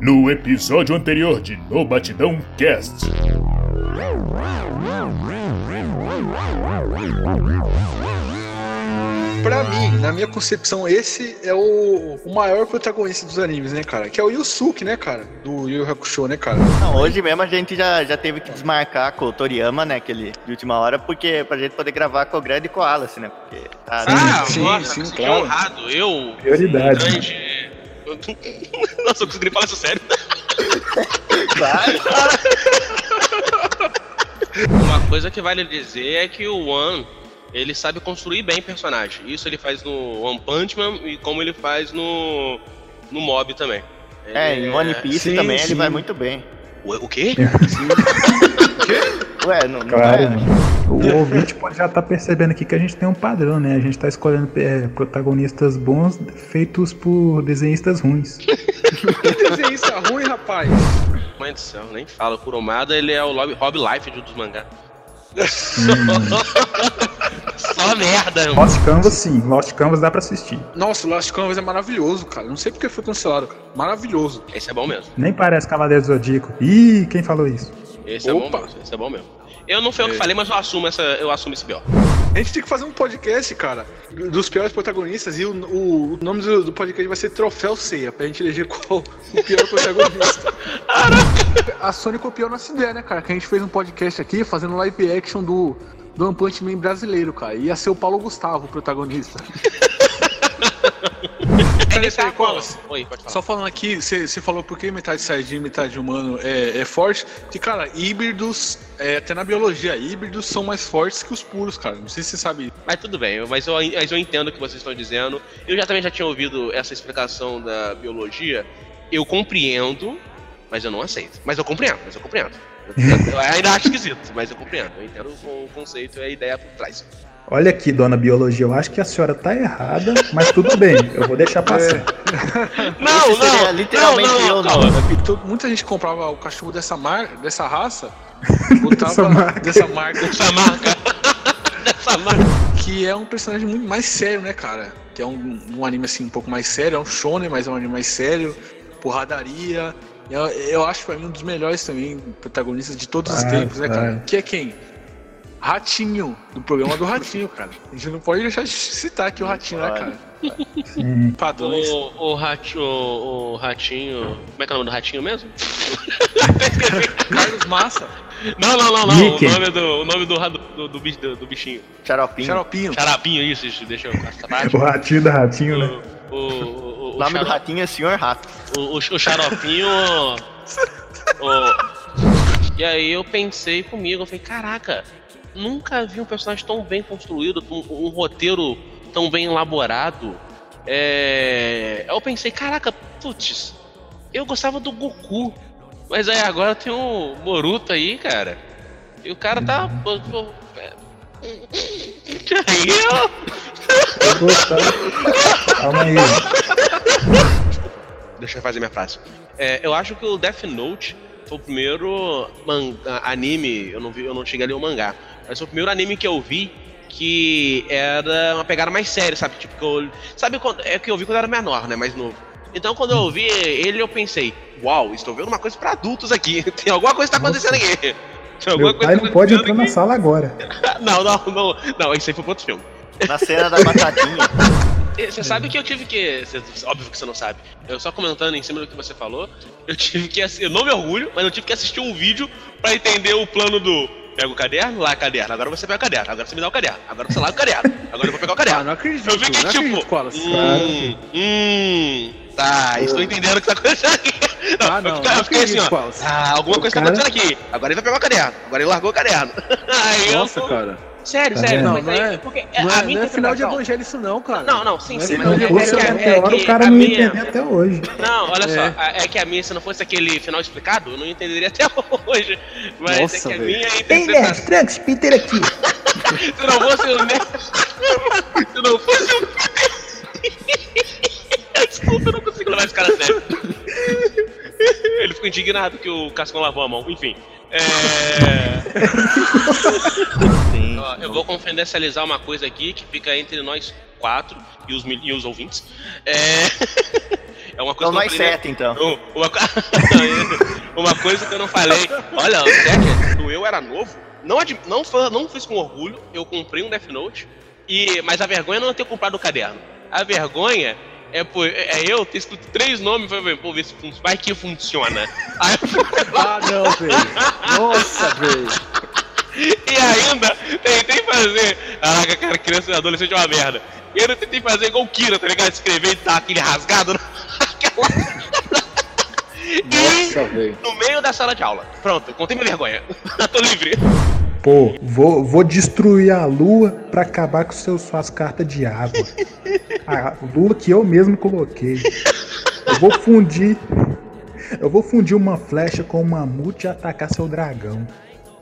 No episódio anterior de No Batidão Cast. Pra mim, na minha concepção, esse é o, o maior protagonista dos animes, né, cara? Que é o Yusuke, né, cara? Do Yu Hakusho, né, cara? Não, hoje mesmo a gente já, já teve que desmarcar com o Toriyama, né, aquele de última hora, porque pra gente poder gravar com o Grande e com o Alice, né? Porque tá Ah, sim, nossa, sim, sim, claro. honrado. Eu. Prioridade. Grande. Nossa, eu consegui falar isso sério. claro. Uma coisa que vale dizer é que o One, ele sabe construir bem personagem. Isso ele faz no One Punch Man e como ele faz no, no Mob também. É, Ele em One Piece sim, também sim. ele vai muito bem. O, o quê? Ué, não, não Claro, é? O ouvinte pode já estar percebendo aqui que a gente tem um padrão, né? A gente tá escolhendo é, protagonistas bons feitos por desenhistas ruins. Que desenhista ruim, rapaz. Mãe do céu, nem fala. O Kurumada, ele é o Rob, Rob Life dos mangá. Só merda, irmão. Lost Canvas, sim. Lost Canvas dá pra assistir. Nossa, o Last Canvas é maravilhoso, cara. Não sei porque foi cancelado, cara. Maravilhoso. Esse é bom mesmo. Nem parece Cavaleiro do Zodíaco. Ih, quem falou isso? Esse Opa. é bom mesmo. Esse é bom mesmo. Eu não fui eu que É. falei, mas eu assumo, essa, eu assumo esse pior. A gente tem que fazer um podcast, cara, dos piores protagonistas. E o, o- o nome do, do podcast vai ser Troféu Ceia, pra gente eleger qual o pior protagonista. a Sony copiou nossa ideia, né, cara? Que a gente fez um podcast aqui fazendo live action do, do One Punch Man brasileiro, cara. Ia ser o Paulo Gustavo, o protagonista. Ele tá Colas. Oi, pode falar. Só falando aqui, você falou por que metade saiyajin e metade humano é, é forte. Que, cara, híbridos, é, até na biologia, híbridos são mais fortes que os puros, cara. Não sei se você sabe. Mas tudo bem, mas eu, mas eu entendo o que vocês estão dizendo. Eu já também já tinha ouvido essa explicação da biologia. Eu compreendo, mas eu não aceito. Mas eu compreendo, mas eu compreendo. Eu, eu ainda acho esquisito, mas eu compreendo. Eu entendo o, o conceito e a ideia por trás. Olha aqui, dona Biologia, eu acho que a senhora tá errada, mas tudo bem, eu vou deixar passar. Não, Esse seria literalmente não, eu, não, não. Muita gente comprava o cachorro dessa, mar, dessa raça, botava Dessa marca. dessa marca, Essa marca. Essa marca. que é um personagem muito mais sério, né, cara? Que é um, um anime assim um pouco mais sério, é um shonen, mas é um anime mais sério, porradaria. Eu, eu acho pra mim um dos melhores também protagonistas de todos os Ah, tempos, né, cara? vai. Que é quem? Ratinho, do programa do Ratinho, cara. A gente não pode deixar de citar aqui o Ratinho, né, cara? Padrões. O, o, ratinho, o, o ratinho. Como é que é o nome do ratinho mesmo? Carlos Massa, Não, não, não, não. Mickey. O nome do, o nome do, do, do, do, do bichinho. Xaropinho. Xaropinho. Charapinho, isso, isso. Deixa eu passar O ratinho da ratinho, né? O, o, o, O nome do ratinho é Senhor Rato. o, o, o xaropinho. o- e aí eu pensei comigo, eu falei, caraca, nunca vi um personagem tão bem construído, um, um roteiro tão bem elaborado. É... Eu pensei, caraca, putz, eu gostava do Goku. Mas aí agora tem o Boruto aí, cara. E o cara tá. pô, pô, é- eu. Gostava. Calma aí. Deixa eu fazer minha frase. É, eu acho que o Death Note foi o primeiro manga, anime, eu não, vi, eu não cheguei a ler o mangá, mas foi o primeiro anime que eu vi que era uma pegada mais séria, sabe? Tipo, que eu, sabe quando, é que eu vi quando eu era menor, né? Mais novo. Então quando eu vi ele, eu pensei, uau, estou vendo uma coisa pra adultos aqui. Tem alguma coisa que tá acontecendo aqui. Tem alguma Meu pai que não pode entrar na sala agora. aqui. Não, não, não. Não, isso aí foi pra outro filme. Na cena da batatinha. Você sabe que eu tive que. óbvio que você não sabe. Eu só comentando em cima do que você falou, eu tive que. Eu não me orgulho, mas eu tive que assistir um vídeo pra entender o plano do. Pega o caderno, lá caderno. Agora você pega o caderno. Agora você me dá o caderno. Agora você lá o caderno. Agora eu vou pegar o Ah, caderno. não acredito, Eu não tipo. acredito, Wallace. Hum, hum. Tá, estou entendendo o que tá acontecendo aqui. Ah, eu não, fiquei- não eu fiquei assim, ó. Wallace. Ah, alguma coisa tá cara- acontecendo aqui. Agora ele vai pegar o caderno. Agora ele largou o caderno. Aí Nossa, eu. cara. Sério, Tá sério. Não, aí, não é- porque Não a é, minha não é final de evangelho isso não, cara. Não, não, sim, é sim, mas é- fosse é- o é- meteoro, é o cara que não ia minha- entender até hoje. Não, olha É. só, é que a minha, se não fosse aquele final explicado, eu não entenderia até hoje. Mas Nossa, é que a velho. minha interpretação. Trunks, Peter aqui. Se não fosse o. ne- se não fosse o. Desculpa, eu não consigo levar esse cara a sério. Ele ficou indignado que o Cascão lavou a mão. Enfim. É. Sim. Ó, eu vou confidencializar uma coisa aqui que fica entre nós quatro e os, e os ouvintes. É, É uma coisa Então que eu nós falei, né? sete, então. Um- Uma, uma coisa que eu não falei. Olha, o Jack, quando eu era novo, não, ad- não, fa- não fiz com orgulho, eu comprei um Death Note, e, mas a vergonha é não ter comprado o caderno. A vergonha é, por, é eu ter escrito três nomes e falei, pô, ver se vai que funciona. Aí Ah, não, velho. Nossa, velho. E ainda tentei fazer. Caraca, cara, criança e adolescente é uma merda. E ainda tentei fazer igual o Kira, tá ligado? Escrever e dar aquele rasgado naquela. Nossa, velho. E no meio da sala de aula. Pronto, contei minha vergonha. Tô livre. Pô, vou, vou destruir a lua pra acabar com seus, suas cartas de água. A lua que eu mesmo coloquei. Eu vou fundir. Eu vou fundir uma flecha com um mamute e atacar seu dragão.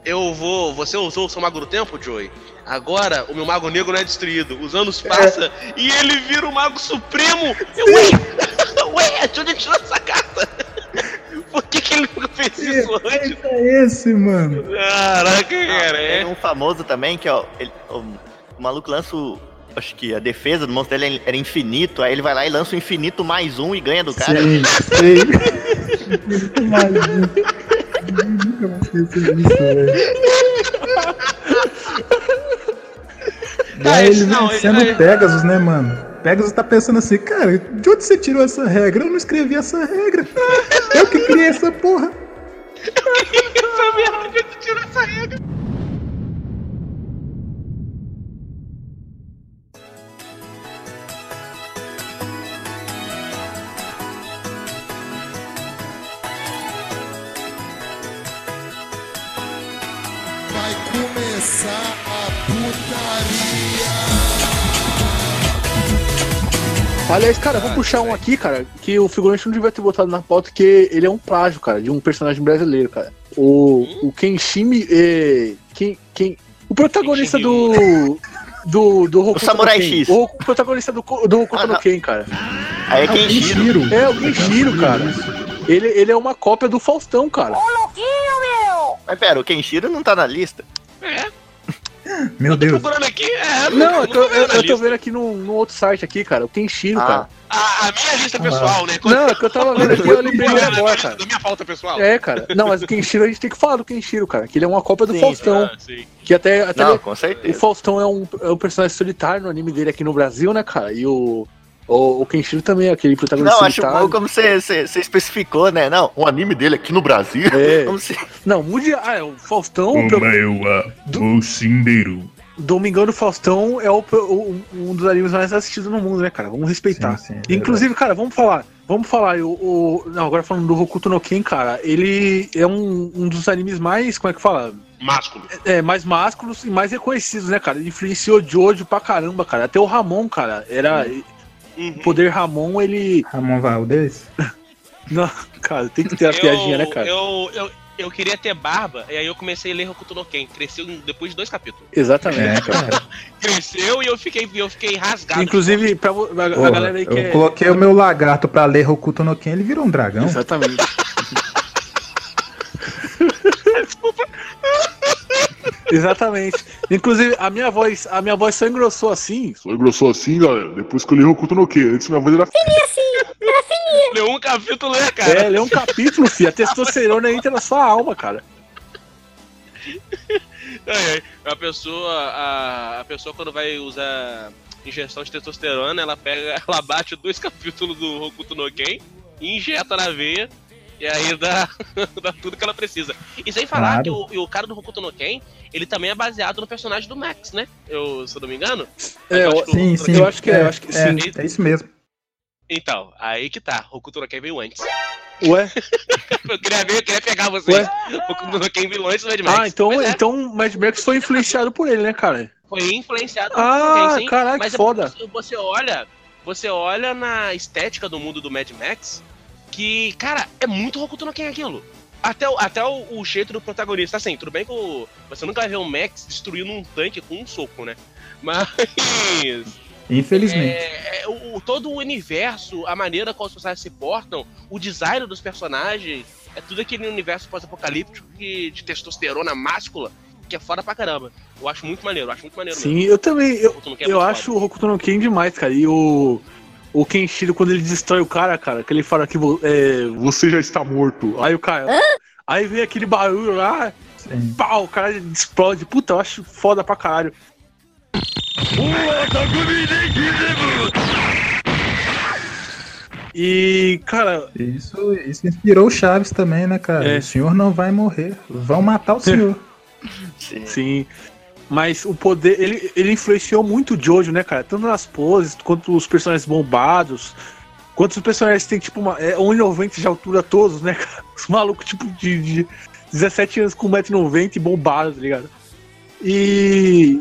Eu vou. Você usou o seu mago do tempo, Joey? Agora o meu mago negro não é destruído. Os anos passam e ele vira o mago supremo. Eu, ué! Ué, de onde ele tirou essa carta? Por que, que ele nunca fez isso antes? É esse, mano. Caraca, cara. Tem É. um famoso também que, ó, ele- o, o maluco lança o. Acho que a defesa do monstro dele era infinito, aí ele vai lá e lança o infinito mais um e ganha do cara. Sim, sei. Nunca mais vi. Nunca mais nisso, velho. Daí ele não, vencendo ele- o Pegasus, né, mano? Pegasus tá pensando assim, cara, de onde você tirou essa regra? Eu não escrevi essa regra. Eu que criei essa porra. Essa merda que tirou essa regra. Começar a putaria. Aliás, cara, vou puxar um aqui, cara, que o figurante não devia ter botado na pauta, que ele é um plágio, cara, de um personagem brasileiro, cara. O, o Kenshimi. É, quem, quem, o protagonista do. Do, do Hokuto Samurai. X. O protagonista do, do Hokuto Ah, no. Ken, cara. Aí é Ah, o. Kenshiro. É, o Kenshiro, cara. Ele, ele é uma cópia do Faustão, cara. Mas pera, o Kenshiro não tá na lista. Meu Deus. Procurando aqui, é. Não, é que eu, tô vendo eu, eu tô vendo aqui no, no outro site aqui, cara. O Kenshiro, Ah, cara. A, a minha lista pessoal, né? Não, é que eu tava vendo aqui eu lembrei dele agora, cara. Da minha falta pessoal. É, cara. Não, mas o Kenshiro a gente tem que falar do Kenshiro, cara. Que ele é uma cópia do Sim, Faustão. Ah, sim. Que até, até não, ele- com o certeza. Faustão é um, é um personagem solitário no anime dele aqui no Brasil, né, cara? E o, o, o Kenshiro também é aquele protagonista Não, acho solitário. bom como você, especificou, né? Não, o anime dele aqui no Brasil. É. Como se... Não, mundial. Ah, é o Faustão. Como pro- eu o Cindeiro. Domingão do Faustão é o, o- um dos animes mais assistidos no mundo, né, cara? Vamos respeitar. Sim, sim, é Inclusive, cara, vamos falar. Vamos falar. O, o- não, agora falando do Hokuto no Ken, cara, ele é um, um dos animes mais. Como é que fala? Másculo. É, mais másculos e mais reconhecidos, né, cara? Ele influenciou Jojo pra caramba, cara. Até o Ramon, cara, era. Uhum. O poder Ramon, ele. Ramon Valdez? Não, cara, tem que ter a piadinha, né, cara? Eu, eu, eu queria ter barba, e aí eu comecei a ler Hokuto no Ken. Cresceu depois de dois capítulos. Exatamente, É, cara. Cresceu e eu fiquei, eu fiquei rasgado. Inclusive, pra, vo- a, a Porra, galera aí que eu é. coloquei o meu lagarto pra ler Hokuto no Ken, ele virou um dragão. Exatamente. Exatamente. Inclusive, a minha voz, a minha voz só engrossou assim. Só engrossou assim, galera. Depois que eu li Hokuto no Ken. Antes minha voz era Leu um capítulo, né, cara? É, ele é um capítulo, filho. A testosterona entra na sua alma, cara. É, é. A pessoa, a, a pessoa quando vai usar injeção de testosterona, ela pega, ela bate dois capítulos do Hokuto no Ken, injeta na veia e aí dá, dá tudo que ela precisa. E sem falar Claro. que o, o cara do Hokuto no Ken, ele também é baseado no personagem do Max, né? Eu, se eu não me engano. É, Eu Sim, sim. Eu acho que é, eu acho que é, sim. É isso mesmo. Então, aí que tá. Hokuto no Ken veio antes. Ué? Eu queria ver, eu queria pegar vocês. Ué? Hokuto no Ken veio antes do Mad Max. Ah, então, é, então Mad Max foi influenciado por ele, né, cara? Foi influenciado Ah, no Ken, sim. caraca, Mas que é foda. porque Você olha, você olha na estética do mundo do Mad Max, que, cara, é muito Hokuto no Ken aquilo. Até, o, até o, o jeito do protagonista, assim, tudo bem que o, você nunca vai ver o Max destruindo um tanque com um soco, né? Mas Infelizmente. é, é, o, todo o universo, a maneira como os personagens se portam, o design dos personagens, é tudo aquele universo pós-apocalíptico de testosterona máscula, que é foda pra caramba. Eu acho muito maneiro, eu acho muito maneiro Sim, eu também. Eu, Ken é eu acho o Hokuto no Ken demais, cara. E o. o Kenshiro, quando ele destrói o cara, cara, que ele fala que é, Você já está morto. Aí o cara. Aí vem aquele barulho lá, Sim. pau, o cara explode. Puta, eu acho foda pra caralho. E, cara, Isso, isso inspirou o Chaves também, né, cara? É. O senhor não vai morrer. Vão matar o senhor. Sim. sim. Mas o poder, ele, ele influenciou muito o Jojo, né, cara? Tanto nas poses, quanto os personagens bombados, quanto os personagens tem, tipo, uma, é, 1,90 de altura todos, né, cara? Os malucos, tipo, de, de 17 anos com 1,90m e bombados, tá ligado? E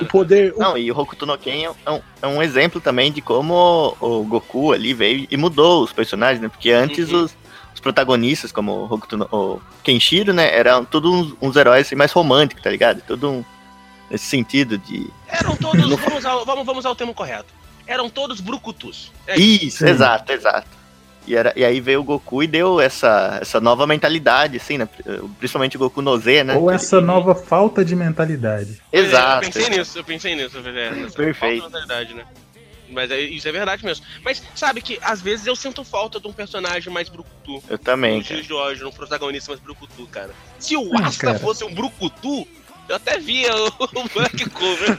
o poder. o- Não, e o Hokuto no Ken é um, é um exemplo também de como o Goku ali veio e mudou os personagens, né? Porque antes Uhum. os, os protagonistas, como o, Hokuto no, o Kenshiro, né? Eram todos uns, uns heróis assim, mais românticos, tá ligado? Todo um. Nesse sentido de. Eram todos. vamos, usar, vamos, vamos usar o termo correto. Eram todos brucutus. É Isso, Sim. exato, exato. E, era, e aí veio o Goku e deu essa, essa nova mentalidade, assim, né? Principalmente o Goku no Z, né? Ou essa nova falta de mentalidade. Exato. Eu pensei nisso, eu pensei nisso, é, Perfeito. falta de mentalidade, né? Mas é- isso é verdade mesmo. Mas sabe que às vezes eu sinto falta de um personagem mais brucutu. Eu também, cara. dias de hoje, um protagonista mais brucutu, cara. Se o Asta fosse um brucutu, eu até via o, o Black Cover.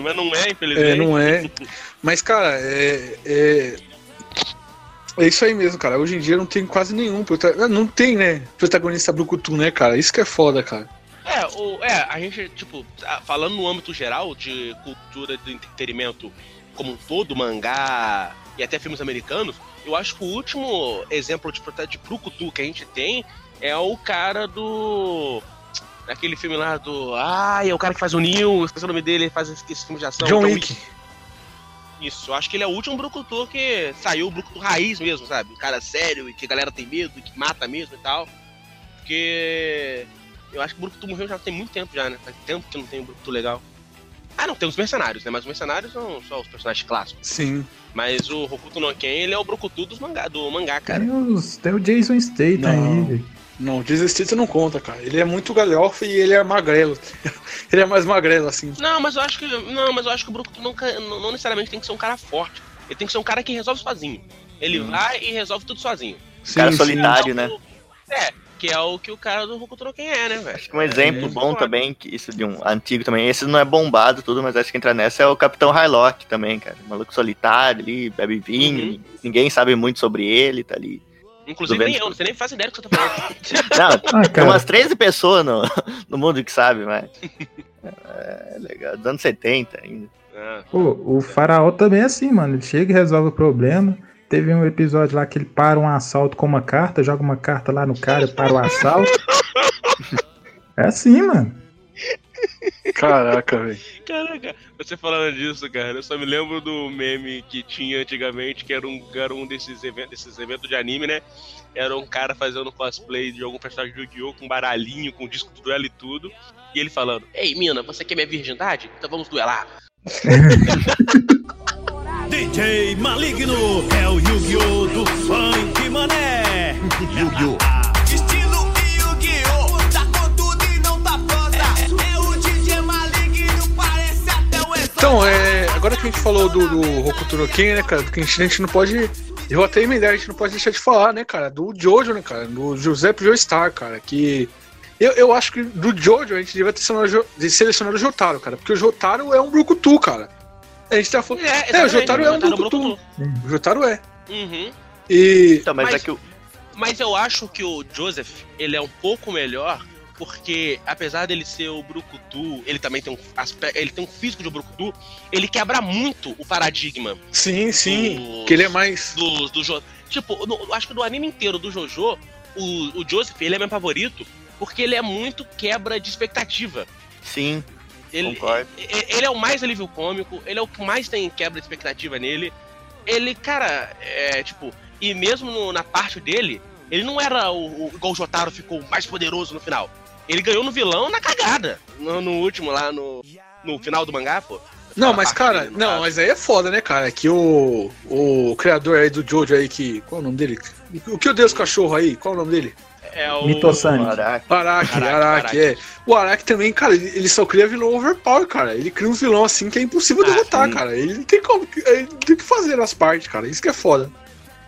Mas não é, infelizmente. É, não é. Mas, cara, é, é. É isso aí mesmo, cara. Hoje em dia não tem quase nenhum. prota- Não tem, né? Protagonista Brucutu, né, cara? Isso que é foda, cara. É, o, é, a gente, tipo, falando no âmbito geral de cultura do entretenimento como um todo, mangá e até filmes americanos, eu acho que o último exemplo de, de Brucutu que a gente tem é o cara do. Daquele filme lá do. Ai, é o cara que faz o Neil, esqueci o nome dele, ele faz esse, filme de ação. John Wick. Isso, eu acho que ele é o último Brucutu que saiu o Brucutu raiz mesmo, sabe? Um cara sério e que a galera tem medo e que mata mesmo e tal. Porque eu acho que o Brucutu morreu já tem muito tempo já, né? Faz tempo que não tem um Brucutu legal. Ah, não, tem os mercenários, né? Mas os mercenários são só os personagens clássicos. Sim. Mas o Hokuto no Ken, ele é o Brucutu dos mangá, do mangá, cara. Tem, os, tem o Jason Statham Não. Não, Desestito não conta, cara. Ele é muito galhofa e ele é magrelo. ele é mais magrelo, assim. Não, mas eu acho que. Não, mas eu acho que o Brucutu não, ca- não, não necessariamente tem que ser um cara forte. Ele tem que ser um cara que resolve sozinho. Ele vai e resolve tudo sozinho. Sim, Cara sim. solitário, né? É, que é o que o cara do Ken é, né, velho? Acho que um exemplo É, bom concordo. também, que isso de um antigo também, esse não é bombado tudo, mas acho que entra nessa é o Capitão Hylock também, cara. Maluco solitário ali, bebe vinho, Uhum. ninguém sabe muito sobre ele, tá ali. Inclusive nem eu, você nem faz ideia do que você tá falando. Não, Ah, tem umas 13 pessoas no, no mundo que sabe, mas. É legal, dos anos 70 ainda. Ah, pô, o faraó também é assim, mano. Ele chega e resolve o problema. Teve um episódio lá que ele para um assalto com uma carta, joga uma carta lá no cara, para o assalto. É assim, mano. Caraca, velho. Caraca, você falando disso, cara, eu só me lembro do meme que tinha antigamente, que era um, era um desses, eventos, desses eventos de anime, né? Era um cara fazendo cosplay de algum personagem de Yu-Gi-Oh! com baralhinho, com disco de duelo e tudo. E ele falando: Ei, mina, você quer minha virgindade? Então vamos duelar. DJ Maligno é o Yu-Gi-Oh! do funk, mané. Yu-Gi-Oh! Então, é, agora que a gente falou do, do Hokuto no Ken, né, cara? Do que a gente, a gente não pode. Eu até emendar, a gente não pode deixar de falar, né, cara? Do Jojo, né, cara? Do Giuseppe Joestar, cara. Que. Eu, eu acho que do Jojo a gente devia ter selecionado, selecionado o Jotaro, cara. Porque o Jotaro é um Brucutu, cara. A gente tá falando. É, o Jotaro é um Brucutu. O Jotaro é. Uhum. E. Então, mas, Mas- é que o. Mas eu acho que o Joseph, ele é um pouco melhor, porque apesar dele ser o Brucutu, ele também tem um aspecto, ele tem um físico de Brucutu, ele quebra muito o paradigma Sim, sim. Do- Que ele é mais. do, do Jo- Tipo, no- eu acho que do anime inteiro do Jojo, o, o Joseph, ele é meu favorito, porque ele é muito quebra de expectativa. Sim, Ele, Concordo. e- ele é o mais alívio cômico, ele é o que mais tem quebra de expectativa nele. Ele, cara, é tipo, e mesmo no- na parte dele, ele não era o, o igual o Jotaro ficou mais poderoso no final. Ele ganhou no vilão na cagada. No, no último lá, no, no final do mangá, pô. Não, mas cara, não, mas aí é foda, né, cara? Que o, o criador aí do Jojo aí que. Qual é o nome dele? O que odeia os cachorros aí? Qual é o nome dele? É o. Mitosani. Araki, Araki, Araki, é. O Araki também, cara, ele, ele só cria vilão overpower, cara. Ele cria uns vilão assim que é impossível Ah, derrotar, sim. cara. Ele não tem como. Ele não tem o que fazer nas partes, cara. Isso que é foda.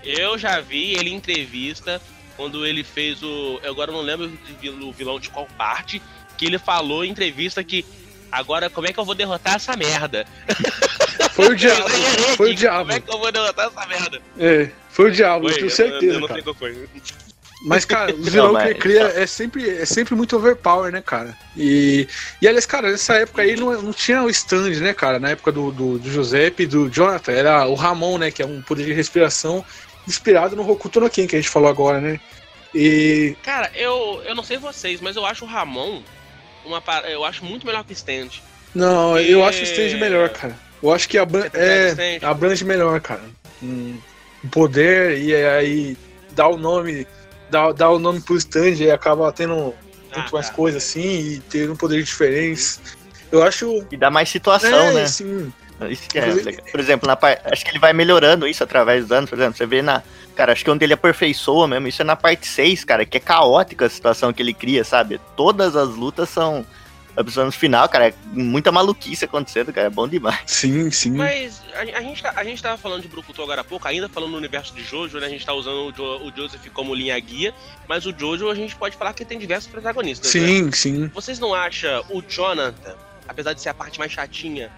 Eu já vi ele em entrevista quando ele fez o. Eu agora não lembro de vil- o vilão de qual parte. Que ele falou em entrevista que. Agora, como é que eu vou derrotar essa merda? Foi o diabo. Foi o diabo. Como é que eu vou derrotar essa merda? É, foi o diabo, eu Foi, tenho eu- certeza, eu não cara. sei qual foi. Mas, cara, os vilão Não, que ele cria é sempre, é sempre muito overpower, né, cara? E, e aliás, cara, nessa época aí não, não tinha o stand, né, cara? Na época do, do, do Giuseppe e do Jonathan, era o Ramon, né, que é um poder de respiração inspirado no Hokuto no Ken, que a gente falou agora, né? E. Cara, eu, eu não sei vocês, mas eu acho o Ramon uma Eu acho muito melhor que o Stand. Não, E- eu acho o stand melhor, cara. Eu acho que abran o é, abrange melhor, cara. Um poder e aí dá o nome. Dá, dá o nome pro stand e acaba tendo muito Ah, mais tá. coisa assim e tendo poderes diferentes. Eu acho. E dá mais situação, é, né? sim. Isso que é legal. Por exemplo, na par... acho que ele vai melhorando isso através dos anos. Por exemplo, você vê na. Cara, acho que onde ele aperfeiçoa mesmo, isso é na parte 6, cara, que é caótica a situação que ele cria, sabe? Todas as lutas são. No final, cara, é muita maluquice acontecendo, cara. É bom demais. Sim, sim. Mas a, a gente, tá- a gente tava falando de Brucutu agora há pouco, ainda falando no universo de Jojo, né? A gente tá usando o, jo, o Joseph como linha guia, mas o Jojo a gente pode falar que tem diversos protagonistas. né? Sim, sim. Vocês não acham o Jonathan, apesar de ser a parte mais chatinha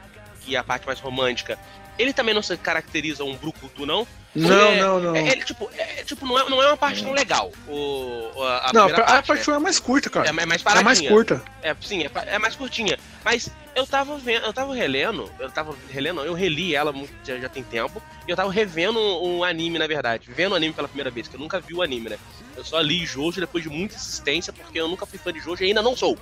e a parte mais romântica, ele também não se caracteriza um Brucutu, não? Não, É- não, não. É, ele, tipo, é, tipo não, é, não é uma parte tão legal. O, a, a não, a parte, parte né? 1 é mais curta, cara. É mais É mais paradinha. curta. É, sim, é, é mais curtinha. Mas eu tava vendo, eu tava relendo, eu tava relendo, eu reli ela já, já tem tempo, e eu tava revendo um, um anime, na verdade, vendo o anime pela primeira vez, que eu nunca vi o anime, né? Eu só li Jojo depois de muita insistência, porque eu nunca fui fã de Jojo e ainda não sou.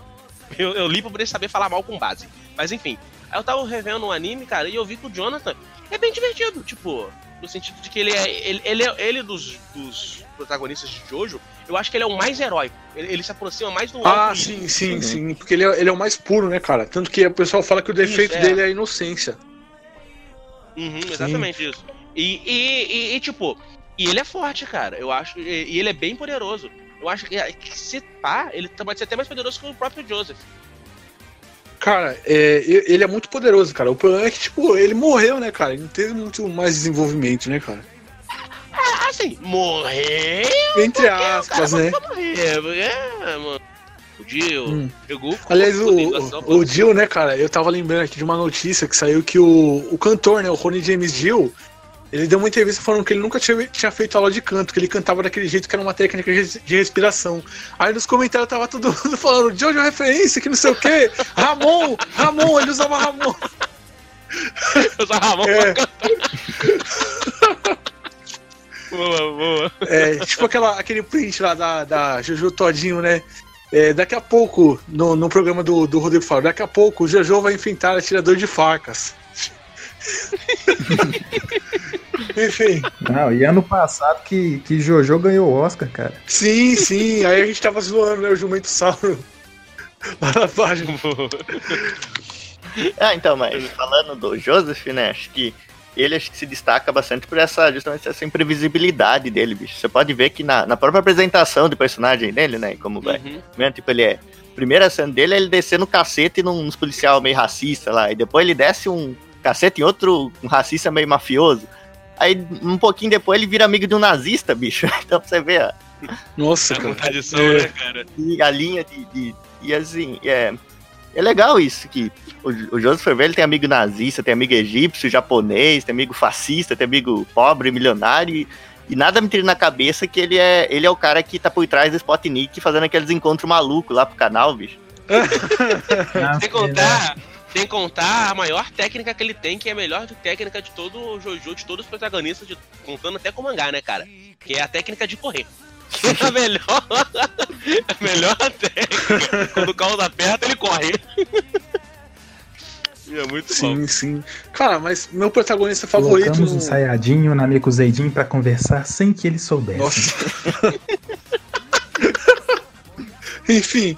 Eu, eu li pra poder saber falar mal com base. Mas enfim, aí eu tava revendo um anime, cara, e eu vi que o Jonathan é bem divertido, tipo, no sentido de que ele é. Ele, ele, é- ele dos, dos protagonistas de Jojo, eu acho que ele é o mais heróico. Ele, ele se aproxima mais do Ah, altruísmo. sim, sim, sim. Porque ele é, ele é o mais puro, né, cara? Tanto que o pessoal fala que o defeito Isso, é. dele é a inocência. Uhum, exatamente isso. E, e, e- e, tipo, e ele é forte, cara. Eu acho. E, e ele é bem poderoso. Eu acho que, que se pá, ele pode ser até mais poderoso que o próprio Joseph. Cara, é, ele é muito poderoso, cara. O problema é que, tipo, ele morreu, né, cara? Ele não teve muito mais desenvolvimento, né, cara? Ah, assim, morreu. Entre o aspas, cara né? porque, é, mano. O Dio Hum. pegou. Aliás, com o, o Jill, né, cara? Eu tava lembrando aqui de uma notícia que saiu que o, o cantor, né, o Ronnie James Dio, ele deu uma entrevista falando que ele nunca tinha, tinha feito aula de canto, que ele cantava daquele jeito que era uma técnica de res- de respiração. Aí nos comentários tava todo mundo falando, Jojo referência, que não sei o quê, Ramon, Ramon, ele usava Ramon. Só Ramon É. pra cantar. boa, boa. É, tipo aquela, aquele print lá da, da Jojo Todinho, né? É, daqui a pouco, no, no programa do, do Rodrigo Faro, daqui a pouco o Jojo vai enfrentar atirador de facas. Enfim, Não, e ano passado que, que Jojo ganhou o Oscar, cara. sim, sim, aí a gente tava zoando, né, o Jumento Sauro lá na página. Ah, então, mas falando do Joseph, né? Acho que ele acho que se destaca bastante por essa justamente essa imprevisibilidade dele, bicho. Você pode ver que na, na própria apresentação do personagem dele, né? Como vai. Uhum. Primeiro, tipo, ele é. Primeira cena dele é ele descendo o cacete num, nos policial meio racista lá. E depois ele desce um cacete em outro um racista meio mafioso. Aí, um pouquinho depois, ele vira amigo de um nazista, bicho. Então pra você ver, ó, Nossa, A cara. contradição, É. né, cara? e a linha de. de- e assim, é. É legal isso, que o, o Joseph tem amigo nazista, tem amigo egípcio, japonês, tem amigo fascista, tem amigo pobre, milionário, e, e nada me tira na cabeça que ele é, ele é o cara que tá por trás do Spotnik fazendo aqueles encontros malucos lá pro canal, bicho. Sem contar, sem contar a maior técnica que ele tem, que é a melhor de técnica de todo o Jojo, de todos os protagonistas, de- contando até com o mangá, né, cara? Que é a técnica de correr. a melhor, a melhor técnica. Quando o caos aperta, ele corre. E é muito bom. Sim, sim. Cara, mas meu protagonista favorito. Colocamos um Sayajin e o Namiko Zeidin pra conversar sem que eles soubessem. Nossa. Enfim.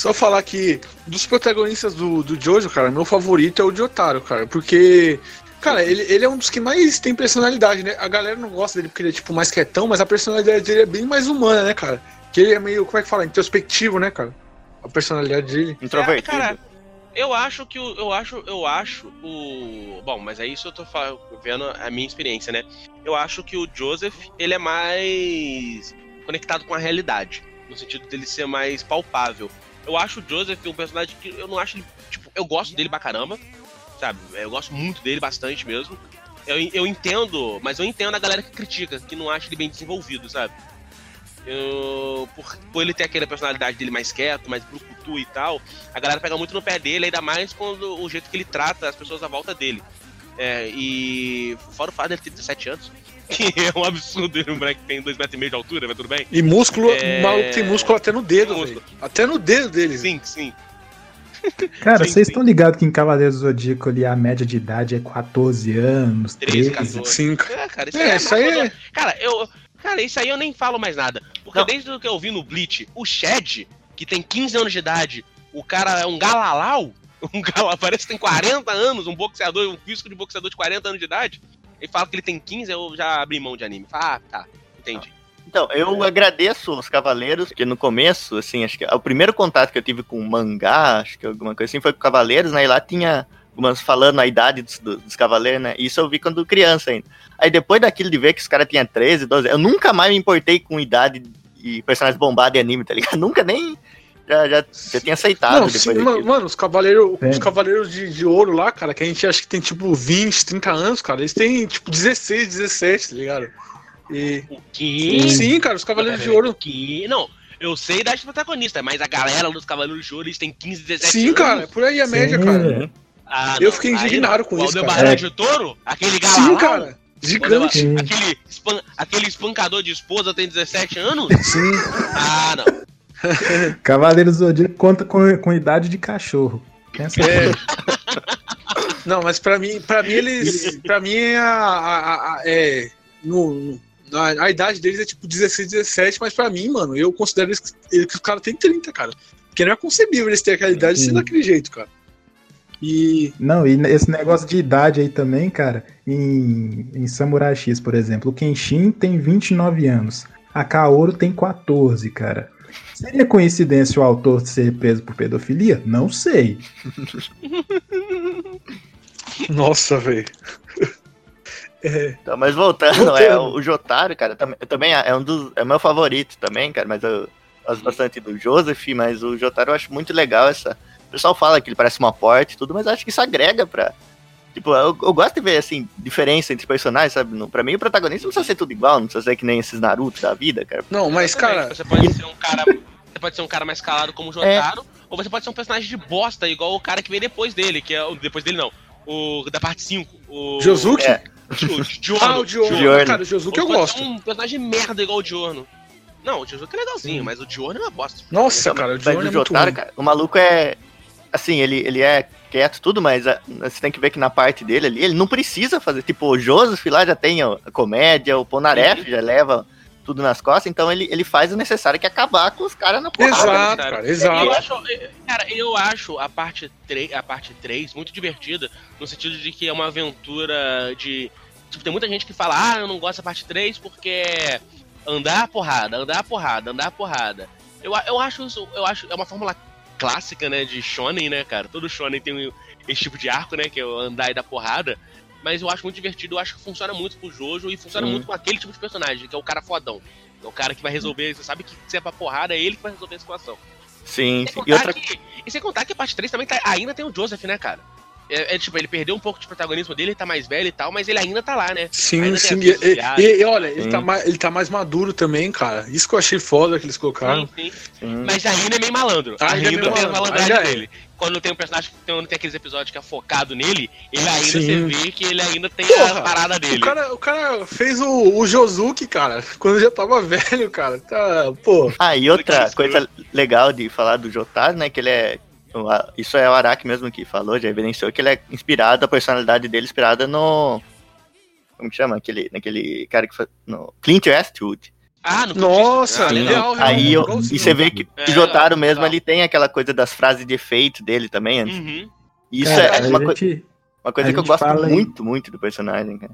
Só falar que dos protagonistas do, do Jojo, cara, meu favorito é o Jotaro, cara. Porque, cara, ele, ele é um dos que mais tem personalidade, né? A galera não gosta dele porque ele é, tipo, mais quietão, mas a personalidade dele é bem mais humana, né, cara? Que ele é meio, como é que fala? Introspectivo, né, cara? A personalidade dele. Introvertido. É, cara, eu acho que o. Eu acho, eu acho o. Bom, mas é isso eu tô fa- vendo a minha experiência, né? Eu acho que o Joseph, ele é mais conectado com a realidade. No sentido dele ser mais palpável. Eu acho o Joseph um personagem que eu não acho ele. Tipo, eu gosto dele pra caramba. Sabe? Eu gosto muito dele, bastante mesmo. Eu, eu entendo, mas eu entendo a galera que critica, que não acha ele bem desenvolvido, sabe? Eu, por, por ele ter aquela personalidade dele mais quieto, mais brucutu e tal, a galera pega muito no pé dele, ainda mais quando o jeito que ele trata as pessoas à volta dele. É, e fora o fato dele ter 17 anos, que é um absurdo ele, um moleque que tem 2,5 metros e meio de altura, mas tudo bem. E músculo, É. o maluco tem músculo até no dedo, Músculo. Até no dedo dele. Sim, sim. Cara, Sim, vocês estão ligados que em Cavaleiros do Zodíaco ali a média de idade é 14 anos, 13, 13. 14. Sim, cara. É, cara, isso É, aí é, isso aí é- Cara, eu. Cara, isso aí eu nem falo mais nada. Porque Não. desde que eu vi no Bleach, o Shed, que tem 15 anos de idade, o cara é um galalau, um gala, parece que tem 40 anos, um boxeador, um físico de boxeador de 40 anos de idade. Ele fala que ele tem 15, eu já abri mão de anime. Fala, ah, tá, entendi. Então, eu agradeço os Cavaleiros, porque no começo, assim, acho que o primeiro contato que eu tive com mangá, acho que alguma coisa assim, foi com Cavaleiros, né? E lá tinha algumas falando a idade dos, do- dos Cavaleiros, né? Isso eu vi quando criança ainda. Aí depois daquilo de ver que os caras tinham 13, 12, eu nunca mais me importei com idade e personagens bombados em anime, tá ligado? Nunca nem. Já, já, já tinha aceitado Não, sim, mano, mano, os cavaleiros, É. os cavaleiros de, de ouro lá, cara, que a gente acha que tem tipo 20, 30 anos, cara, eles têm tipo 16, 17, tá ligado? E. O que? Sim, cara, os cavaleiros de ouro. Que. Não, eu sei a idade do protagonista, mas a galera dos Cavaleiros de Ouro, eles têm 15, 17 Sim, anos. cara, por aí a média, Sim. cara. Ah, Eu não, fiquei indignado com O isso, cara. Aldebaran É. de Touro? Aquele galalau? Sim, cara. Gigante. Aquele, espan- aquele espancador de esposa tem 17 anos? Sim. Ah, não. Cavaleiros do Zodíaco conta com, com idade de cachorro. Pensa É. Não, mas pra mim, pra mim eles. Pra mim é a. a- a- é, no, a, a idade deles é tipo 16, 17, mas pra mim, mano, eu considero eles, que que os caras têm 30, cara. Porque não é concebível eles terem aquela idade e ser Sim. daquele jeito, cara. E. Não, e esse negócio de idade aí também, cara, em, em Samurai X, por exemplo, o Kenshin tem 29 anos, a Kaoru tem 14, cara. Seria coincidência o autor ser preso por pedofilia? Não sei. Nossa, velho. Então, mas voltando, Voltando. é, o Jotaro, cara, tam- também é um dos. É meu favorito também, cara, mas eu gosto bastante do Joseph, mas o Jotaro eu acho muito legal essa. O pessoal fala que ele parece uma porta e tudo, mas eu acho que isso agrega pra. Tipo, eu, eu gosto de ver, assim, diferença entre personagens, sabe? No- Pra mim, o protagonista não precisa ser tudo igual, não precisa ser que nem esses Naruto da vida, cara. Não, mas, cara. Você pode ser um cara. Você pode ser um cara mais calado como o Jotaro, ou você pode ser um personagem de bosta, igual o cara que veio depois dele, que é o. Depois dele não. O da parte 5. O. Josuke? É. O Diorno. Ah, o Diorno. Diorno. Cara, o Josuke eu gosto. ser um personagem merda igual o Diorno. Não, o Josuke é legalzinho, mas o Diorno é uma bosta. Nossa, cara, o Diorno o é muito Jotaro, cara, o maluco é. Assim, ele, ele é quieto tudo, mas ah, você tem que ver que na parte dele ali, ele não precisa fazer. Tipo, o Joseph lá já tem a a comédia, o Ponaref já leva tudo nas costas, então ele, ele faz o necessário que é acabar com os caras na porrada. Exato, cara. cara, Eu exato. acho, cara, eu acho a parte 3, a parte 3 muito divertida, no sentido de que é uma aventura de. Tipo, tem muita gente que fala, ah, eu não gosto da parte 3 porque é andar porrada, andar porrada, andar porrada. Eu, a- eu acho isso, eu acho, é uma fórmula clássica, né, de shonen, né, cara? Todo shonen tem esse tipo de arco, né, que é o andar e dar porrada. Mas eu acho muito divertido, eu acho que funciona muito pro Jojo e funciona muito com aquele tipo de personagem, que é o cara fodão. É o cara que vai resolver, você sabe que se é pra porrada, é ele que vai resolver a situação. Sim, E outra que, e sem contar que a parte 3 também tá- ainda tem o Joseph, né, cara? É, é, tipo, ele perdeu um pouco de protagonismo dele, ele tá mais velho e tal, mas ele ainda tá lá, né? Sim, Ainda sim. a E, e- e- e olha, ele Sim. tá, mais, ele tá mais maduro também, cara. Isso que eu achei foda que eles colocaram. Sim, sim. sim. Mas ainda é meio malandro. Ainda é Ainda, meio tem a malandro, malandragem ainda é. dele. Quando tem um personagem, quando tem aqueles episódios que é focado nele, ele ainda Sim. você vê que ele ainda tem Porra, a parada dele. O cara, o cara fez o, o Josuke, cara, quando já tava velho, cara. Tá, pô. Ah, e outra coisa legal de falar do Jotaro, né? Que ele é. Isso é o Araki mesmo que falou, já evidenciou que ele é inspirado, a personalidade dele é inspirada no. Como que chama? Aquele, naquele cara que faz. No Clint Eastwood. Ah, no Nossa, Ah, legal. Aí eu, e você vê que É, o Jotaro mesmo, legal. ele tem aquela coisa das frases de efeito dele também. Uhum. Isso Cara, é uma, gente, uma coisa que eu gente gosto aí- muito, muito do personagem, cara.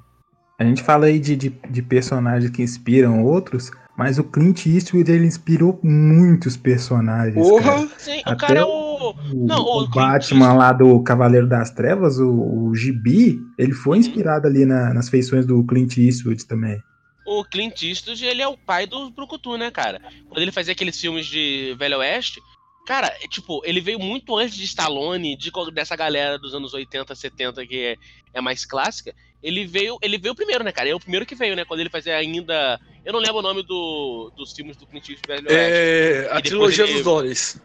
a gente fala aí de, de, de personagens que inspiram outros, mas o Clint Eastwood ele inspirou muitos personagens. cara. Porra! Sim, o Até cara é o. O, Não, o o Batman lá do Cavaleiro das Trevas, o, o Gibi, ele foi Uhum. inspirado ali na- nas feições do Clint Eastwood também. O Clint Eastwood, ele é o pai do Brucutu, né, cara? Quando ele fazia aqueles filmes de Velho Oeste, cara, é, tipo, ele veio muito antes de Stallone, de, dessa galera dos anos 80, 70, que é, é mais clássica. Ele veio, ele veio primeiro, né, cara? Ele é o primeiro que veio, né? Quando ele fazia ainda. Eu não lembro o nome do, dos filmes do Clint Eastwood Velho Oeste. É, a trilogia ele- dos dólares.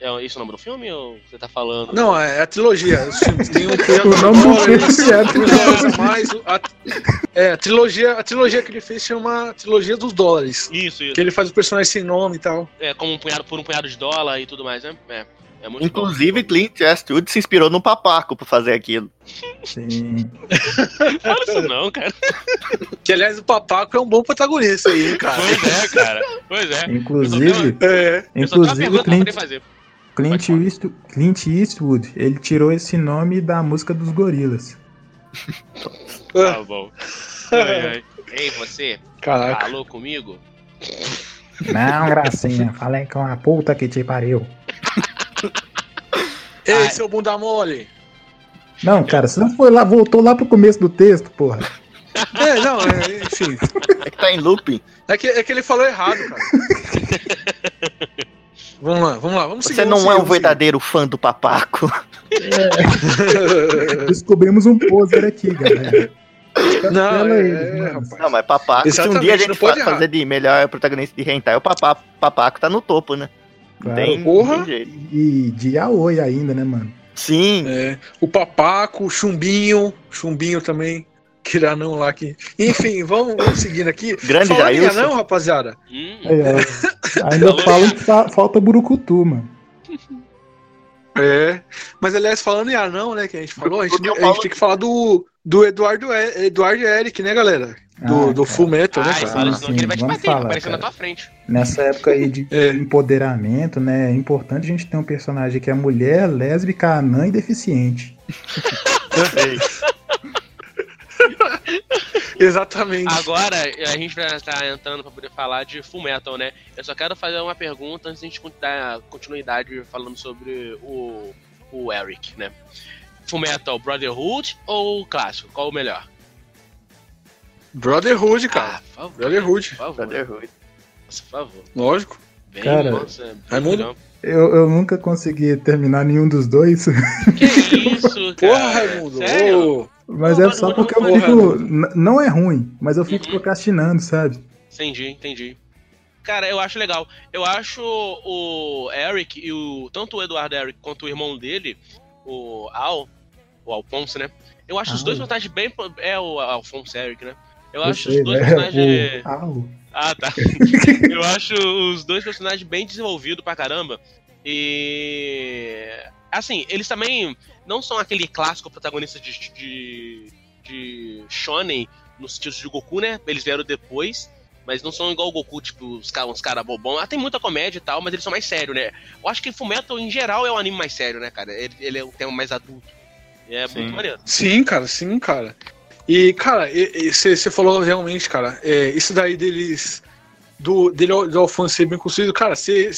É esse o nome do filme ou você tá falando? Não, é a trilogia. Tem um O nome do filme é a Tem os dólares a mais. a- é, a trilogia, a trilogia que ele fez chama Trilogia dos Dólares. Isso, isso. Que ele faz o personagem sem nome e tal. É, como um punhado por um punhado de dólar e tudo mais, né? É, é muito bom. Inclusive, Clint Eastwood se inspirou no Papaco pra fazer aquilo. Sim. Fala isso não, cara. Que aliás o Papaco é um bom protagonista aí, hein, cara. Pois é, cara. Pois é. Inclusive, É. Eu só tenho uma inclusive pergunta o pra Clint, fazer. Clint, Eastwood, Clint Eastwood, ele tirou esse nome da música dos gorilas. Tá bom. Ai, ai. Ei, você, Caraca. falou comigo? Não, gracinha, falei com a puta que te pariu. Ei, Ai. seu bunda mole. Não, cara, você não foi lá, voltou lá pro começo do texto, porra. É, não, é, enfim. É que tá em looping. É que, é que ele falou errado, cara. vamos lá, vamos lá, vamos seguir. Você não é seguir, um verdadeiro fã do Papaco. seguir. Descobrimos um poser aqui, galera. Não, é, ele, é, rapaz. Não, mas Papaco, se um Exatamente, dia a gente pode fa- errar. fazer de melhor protagonista de Hentai, o Papa, Papaco tá no topo, né? Claro. tem, Porra. tem jeito. E de Aoi ainda, né, mano? Sim, É, o Papaco, o Chumbinho, Chumbinho também, Kiranão lá que. Enfim, vamos, vamos seguindo aqui. Grande Falando em Jailson. anão, rapaziada. Hum, Aí, ó, ainda falam que fa- falta Burucutu, mano. É. Mas aliás, falando em anão, né, que a gente falou, a gente, a gente tem que falar do, do Eduardo, E- Eduardo Eric, né, galera? Do, Ah, do. Full Metal, né, Ai, cara? fala isso não, sim, que ele vai te vamos bater, falar, aparecendo na tua frente. Nessa época aí de É. empoderamento, né? É importante a gente ter um personagem que é mulher, lésbica, anã e deficiente. Exatamente. Agora, a gente vai estar entrando pra poder falar de Full Metal, né? Eu só quero fazer uma pergunta antes de a gente dar continuidade falando sobre o, o Eric, né? Full Metal Brotherhood ou clássico? Qual o melhor? Brotherhood, cara. Ah, por favor. Brotherhood. Por favor. Brotherhood. Nossa, por favor. Lógico. Bem, Cara, nossa, bem Raimundo? Eu, eu nunca consegui terminar nenhum dos dois, Que isso, cara? Porra, Raimundo. Sério? Ô, mas Não, é só porque eu fico. Não é ruim, mas eu fico Uhum. procrastinando, sabe? Entendi, entendi. Cara, eu acho legal. Eu acho o Eric e o. Tanto o Eduardo Eric quanto o irmão dele, o Al, o Alphonse, né? Eu acho os Al. dois personagens bem. É o Alphonse Eric, né? Eu Eu acho sei, os dois né? personagens. O Alo. Ah, tá. eu acho os dois personagens bem desenvolvidos pra caramba. E. Assim, eles também não são aquele clássico protagonista de, de, de Shonen no sentido de Goku, né? Eles vieram depois. Mas não são igual o Goku, tipo, os caras uns cara bobão. Ah, tem muita comédia e tal, mas eles são mais sérios, né? Eu acho que Fullmetal, em geral, é um anime mais sério, né, cara? Ele, ele é um tema mais adulto. E é Sim. muito maneiro. Sim, cara, sim, cara. E, cara, você falou realmente, cara, é, isso daí deles. Do, dele, do Alfonso ser bem construído, cara, você.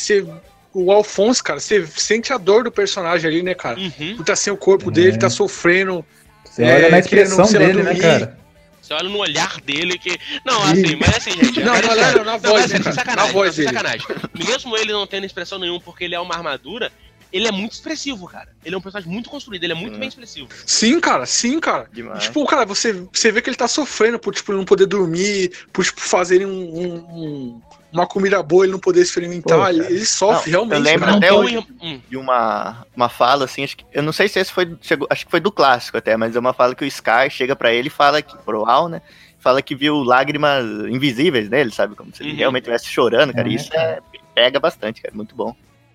O Alfonso, cara, você sente a dor do personagem ali, né, cara? Uhum. Por tá sem o corpo É. dele, tá sofrendo. Você É, olha na querendo, expressão lá, dele, né, cara? Você olha no olhar dele que. Não, assim, mas assim, gente. Não, não, é sério. não, na Não, voz, mas né, sem cara? sacanagem. Na voz não, dele. sacanagem. Mesmo ele não tendo expressão nenhuma porque ele é uma armadura, ele é muito expressivo, cara. Ele é um personagem muito construído, ele é muito Hum. bem expressivo. Sim, cara, sim, cara. Demais. Tipo, cara, você, você vê que ele tá sofrendo por, tipo, não poder dormir, por, tipo, fazerem um, um- um- uma comida boa, ele não poder experimentar. Pô, ele, ele sofre Não, realmente. eu lembro cara. até hoje. hum, de uma, uma fala, assim, acho que, eu não sei se esse foi, chegou, acho que foi do clássico até, mas é uma fala que o Scar chega pra ele e fala que, pro Al, né, fala que viu lágrimas invisíveis nele, sabe, como se ele Uhum. realmente estivesse chorando, cara, É, isso é, pega bastante, cara, muito bom.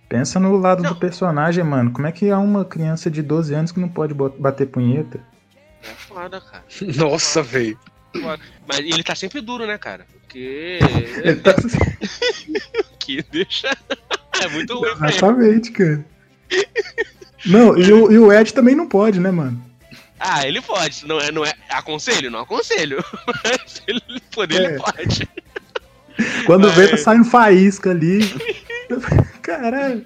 Pensa no lado Não. do personagem, mano. Como é que há uma criança de 12 anos que não pode bater punheta? é foda, cara. Nossa, velho. Mas ele tá sempre duro, né, cara? Porque. Ele tá- que deixa. É muito ruim ele. Exatamente, cara. Não, e o, e o Ed também não pode, né, mano? Ah, ele pode. Não é, não é. Aconselho? Não aconselho. Mas ele poder, ele É. pode. Quando vê, tá Mas- saindo faísca ali. Caralho.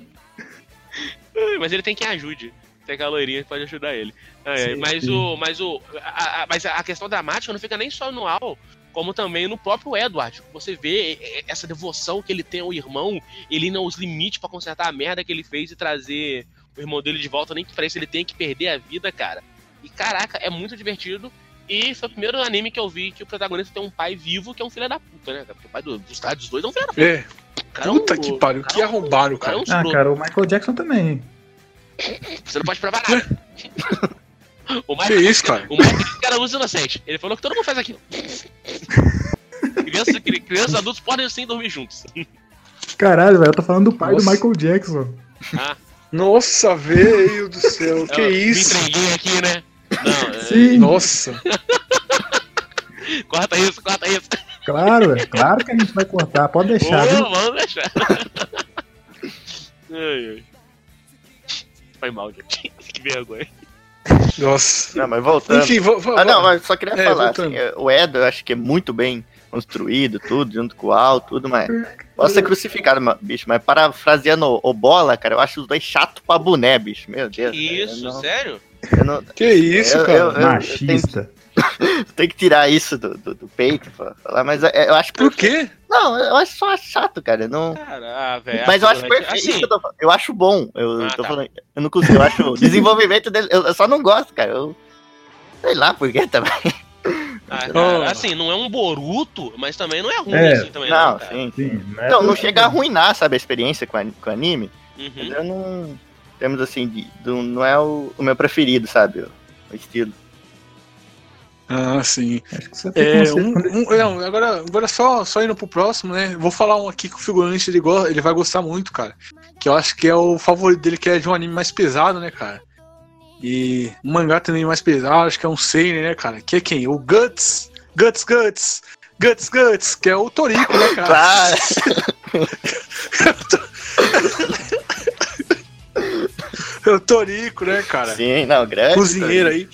Mas ele tem quem ajude. Tem aquela loirinha que pode ajudar ele. É, Sim, mas, sim. O, mas o. a- a- mas a questão dramática não fica nem só no Al, como também no próprio Edward. Você vê é, essa devoção que ele tem ao irmão, ele indo aos limites pra consertar a merda que ele fez e trazer o irmão dele de volta, nem que pra isso ele tem que perder a vida, cara. E caraca, é muito divertido. E foi o primeiro anime que eu vi que o protagonista tem um pai vivo que é um filho da puta, né? Porque o pai do- dos dos dois é um filho da puta. É, cara é um- puta que pariu, que é arrombaram, o cara é cara. Ah, cara, o Michael Jackson também. Você não pode provar nada. o Que isso, cara? O que era luz inocente. Ele falou que todo mundo faz aquilo. Crianças, cri- crianças e adultos podem sim dormir juntos. Caralho, velho, eu tô falando do pai Nossa. do Michael Jackson. Ah, Nossa, veio do céu, que eu isso? Me entreguei aqui, né? Não, é, Sim, Nossa, corta isso, corta isso. Claro, velho. Claro que a gente vai cortar, pode deixar, viu? Ô, vamos deixar. ai, ai. Foi mal, gente. Que vergonha. nossa. Não, mas voltando. Enfim, vamos. Ah, não, mas só queria É, falar, voltando. assim, é, o Edo eu acho que é muito bem construído, tudo, junto com o Al, tudo, mas. Posso ser crucificado, bicho, mas parafraseando o, o bola, cara, eu acho os dois chato pra boné, bicho. Meu Deus. cara, Isso, não, sério? não- Que isso, eu- cara? eu- eu- Machista. Tem que tirar isso do, do, do peito pra falar, mas é, eu acho Por quê? Não, eu acho só chato, cara. Não... Cara, ah, velho. Mas eu acho assim, perfeito. isso Assim, que eu, tô falando. eu acho bom. Eu Ah, tô tá. falando. Eu não consigo. Eu acho o desenvolvimento dele. Eu, só não gosto, cara. Eu sei lá por que também. ah, Oh. cara, assim, não é um Boruto, mas também não é ruim É. assim também, não. Não, cara. sim. Sim, não é Então, não chega a arruinar, sabe, a experiência com, a- com o anime. Uhum. Mas eu não. Temos assim, de, do- não é o, o meu preferido, sabe? O, o estilo. Ah, sim. Acho que você É, um, um- não, agora, agora só, só indo pro próximo, né? Vou falar um aqui que o figurante ele, go- ele vai gostar muito, cara. Que eu acho que é o favorito dele, que é de um anime mais pesado, né, cara? E um mangá também mais pesado, acho que é um Seinen, né, cara? Que é quem? O Guts! Guts, Guts! Guts, Guts! Que é o Toriko, né, cara? É o Toriko, né, cara? Sim, não, grande. cozinheiro aí.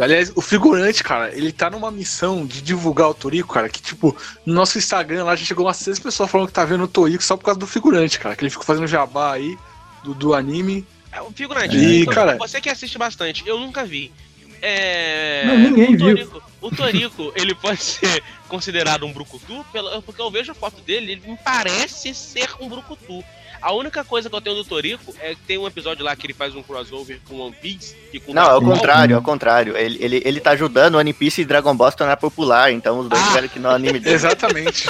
Aliás, o figurante, cara, ele tá numa missão de divulgar o Torico, cara, que tipo, no nosso Instagram lá já chegou umas seis pessoas falando que tá vendo o Torico só por causa do figurante, cara, que ele ficou fazendo jabá aí do, do anime. É, o figurante, E, então, cara- você que assiste bastante, eu nunca vi. É... Não, ninguém o viu. Torico, o Torico, ele pode ser considerado um brucutu, porque eu vejo a foto dele, ele me parece ser um brucutu. A única coisa que eu tenho do Torico é que tem um episódio lá que ele faz um crossover com One Piece e com Não, é o contrário, é o contrário. Ele, ele, ele tá ajudando o One Piece e Dragon Ball a se tornar popular, então os dois Ah. tiveram que no anime dele. Exatamente.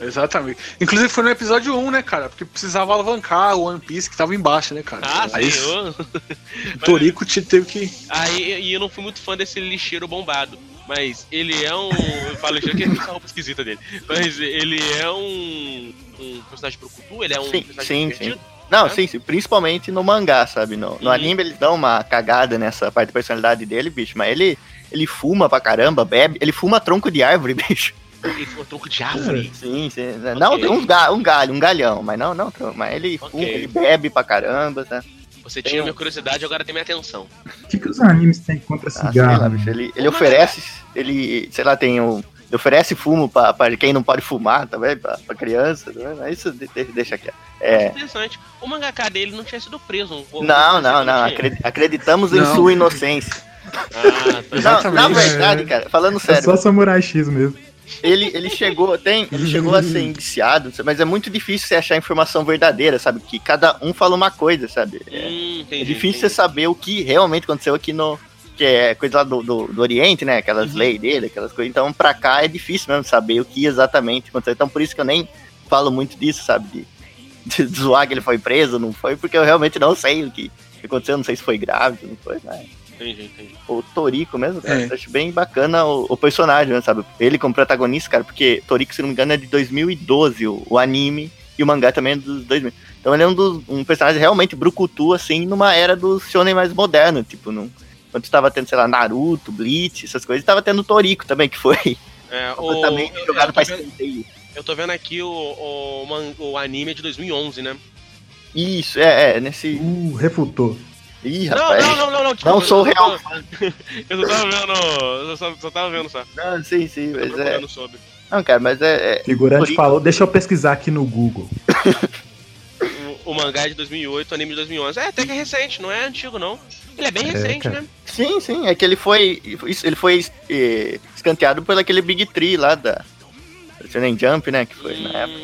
Exatamente. Inclusive foi no episódio 1, né, cara? Porque precisava alavancar o One Piece que tava embaixo, né, cara? Ah, aí sim, eu... o Torico te- teve que. Aí e eu não fui muito fã desse lixeiro bombado. Mas ele é um. Eu falo que é essa roupa esquisita dele. Mas ele é um. Um personagem brucutu, ele é um Sim, personagem sim, divertido. Não, É? sim, sim, principalmente no mangá, sabe? No, no Uhum. anime eles dão uma cagada nessa parte da personalidade dele, bicho, mas ele, ele fuma pra caramba, bebe, ele fuma tronco de árvore, bicho. Ele um tronco de árvore. Sim, sim. Não, um, ga, um galho, um galhão, mas não, não, mas ele Ok. fuma, ele bebe pra caramba, tá? Você Tem tinha um- minha curiosidade, agora tem minha atenção. O que, que os animes têm contra Ah, sei cigarro? lá, bicho, ele, ele oferece, ele, sei lá, tem um. Ele oferece fumo pra, pra quem não pode fumar também, pra, pra criança, tá? Isso de- de- deixa aqui. É. Interessante. O mangaká dele não tinha sido preso. um pouco Não, não, não. Acreditamos em Não. sua inocência. Ah, tá. Não, na verdade, cara, falando É sério, só Samurai X mesmo. Ele, ele chegou, tem, ele chegou a ser indiciado, mas é muito difícil você achar informação verdadeira, sabe? Que cada um fala uma coisa, sabe? É, Hum, é entendi, difícil você entendi. saber o que realmente aconteceu aqui no. Que é coisa lá do, do, do Oriente, né? Aquelas Uhum. leis dele, aquelas coisas. Então, pra cá é difícil mesmo saber o que exatamente aconteceu. Então, por isso que eu nem falo muito disso, sabe? De, de zoar que ele foi preso, não foi, porque eu realmente não sei o que aconteceu, não sei se foi grave, não foi, mas Entendi, entendi. o Torico mesmo, cara. É. Eu acho bem bacana o, o personagem, né, sabe? Ele como protagonista, cara, porque Torico, se não me engano, é de 2012, o, o anime, e o mangá também é dos 2000. Então ele é um, dos, um personagem realmente brucutu, assim, numa era do shonen mais moderno, tipo, não, Quando tava tendo, sei lá, Naruto, Bleach, essas coisas, tava tendo o Toriko também, que foi É, o, completamente eu, jogado eu pra tô vendo, escanteio. eu tô vendo aqui o, o, o anime é de 2011, né? Isso, é, é, nesse. Uh, refutou. Ih, Não, rapaz. não, não, não, não. Não sou eu real Eu só tava vendo. Eu só, só tava vendo só. Não, sim, sim, mas é. sobre. Não, cara, mas é. é- Figurante Toriko- falou, deixa eu pesquisar aqui no Google. O, o mangá é de 2008, o anime de 2011. É, até que é recente, não é antigo, não. Ele é bem É, recente, cara. né? Sim, sim, é que ele foi. Ele foi eh, escanteado por aquele Big Tree lá da. da Shonen Jump, né? Que foi na época.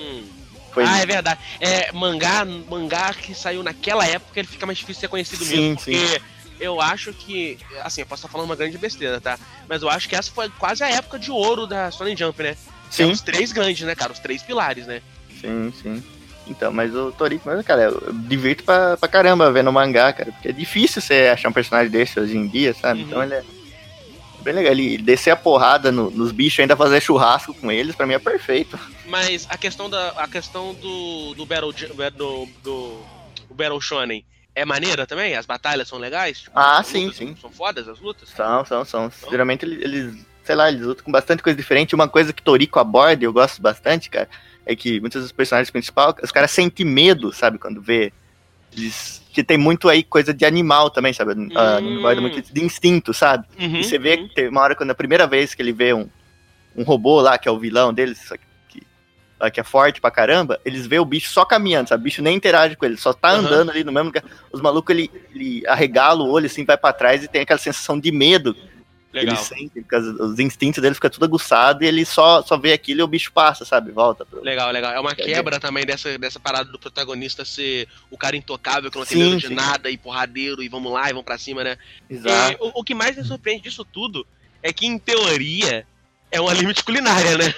Ah, é verdade. É, mangá, mangá que saiu naquela época, ele fica mais difícil de ser conhecido Sim, mesmo. Porque eu acho que. Assim, eu posso estar falando uma grande besteira, tá? Mas eu acho que essa foi quase a época de ouro da Shonen Jump, né? É sim, os três grandes, né, cara? Os três pilares, né? sim, sim. Então, mas o Toriko, mas, cara, eu eu divirto pra, pra caramba vendo mangá, cara. Porque é difícil você achar um personagem desse hoje em dia, sabe? Uhum. Então ele é. É Bem legal, ele descer a porrada no- nos bichos ainda fazer churrasco com eles, pra mim é perfeito. Mas a questão da a questão do do Battle Ju- do, do, do Battle Shonen é maneira também? As batalhas são legais? Tipo, Ah, sim, lutas sim. São fodas as lutas? São, são, são. Geralmente eles, eles, sei lá, eles lutam com bastante coisa diferente. Uma coisa que Toriko aborda, e eu gosto bastante, cara, é que muitos dos personagens principais, os caras sentem medo, sabe, quando vê. Eles, que tem muito aí coisa de animal também, sabe? Ah, Hum. aborda muito de instinto, sabe? Uhum, E você vê uhum. que tem uma hora quando a primeira vez que ele vê um, um robô lá, que é o vilão deles, que, que, que é forte pra caramba, eles vê o bicho só caminhando, sabe? O bicho nem interage com ele, só tá Aham. andando ali no mesmo lugar. Os malucos, ele, ele arregala o olho assim, vai pra trás e tem aquela sensação de medo Legal. ele sente, os- os instintos dele ficam tudo aguçado e ele só, só vê aquilo e o bicho passa, sabe? Volta. Pro... Legal, legal. É uma quebra também dessa, dessa parada do protagonista ser o cara intocável, que não tem medo de sim. nada, e porradeiro, e vamos lá, e vamos pra cima, né? Exato. E o, o que mais me surpreende disso tudo é que, em teoria, é um anime de culinária, né?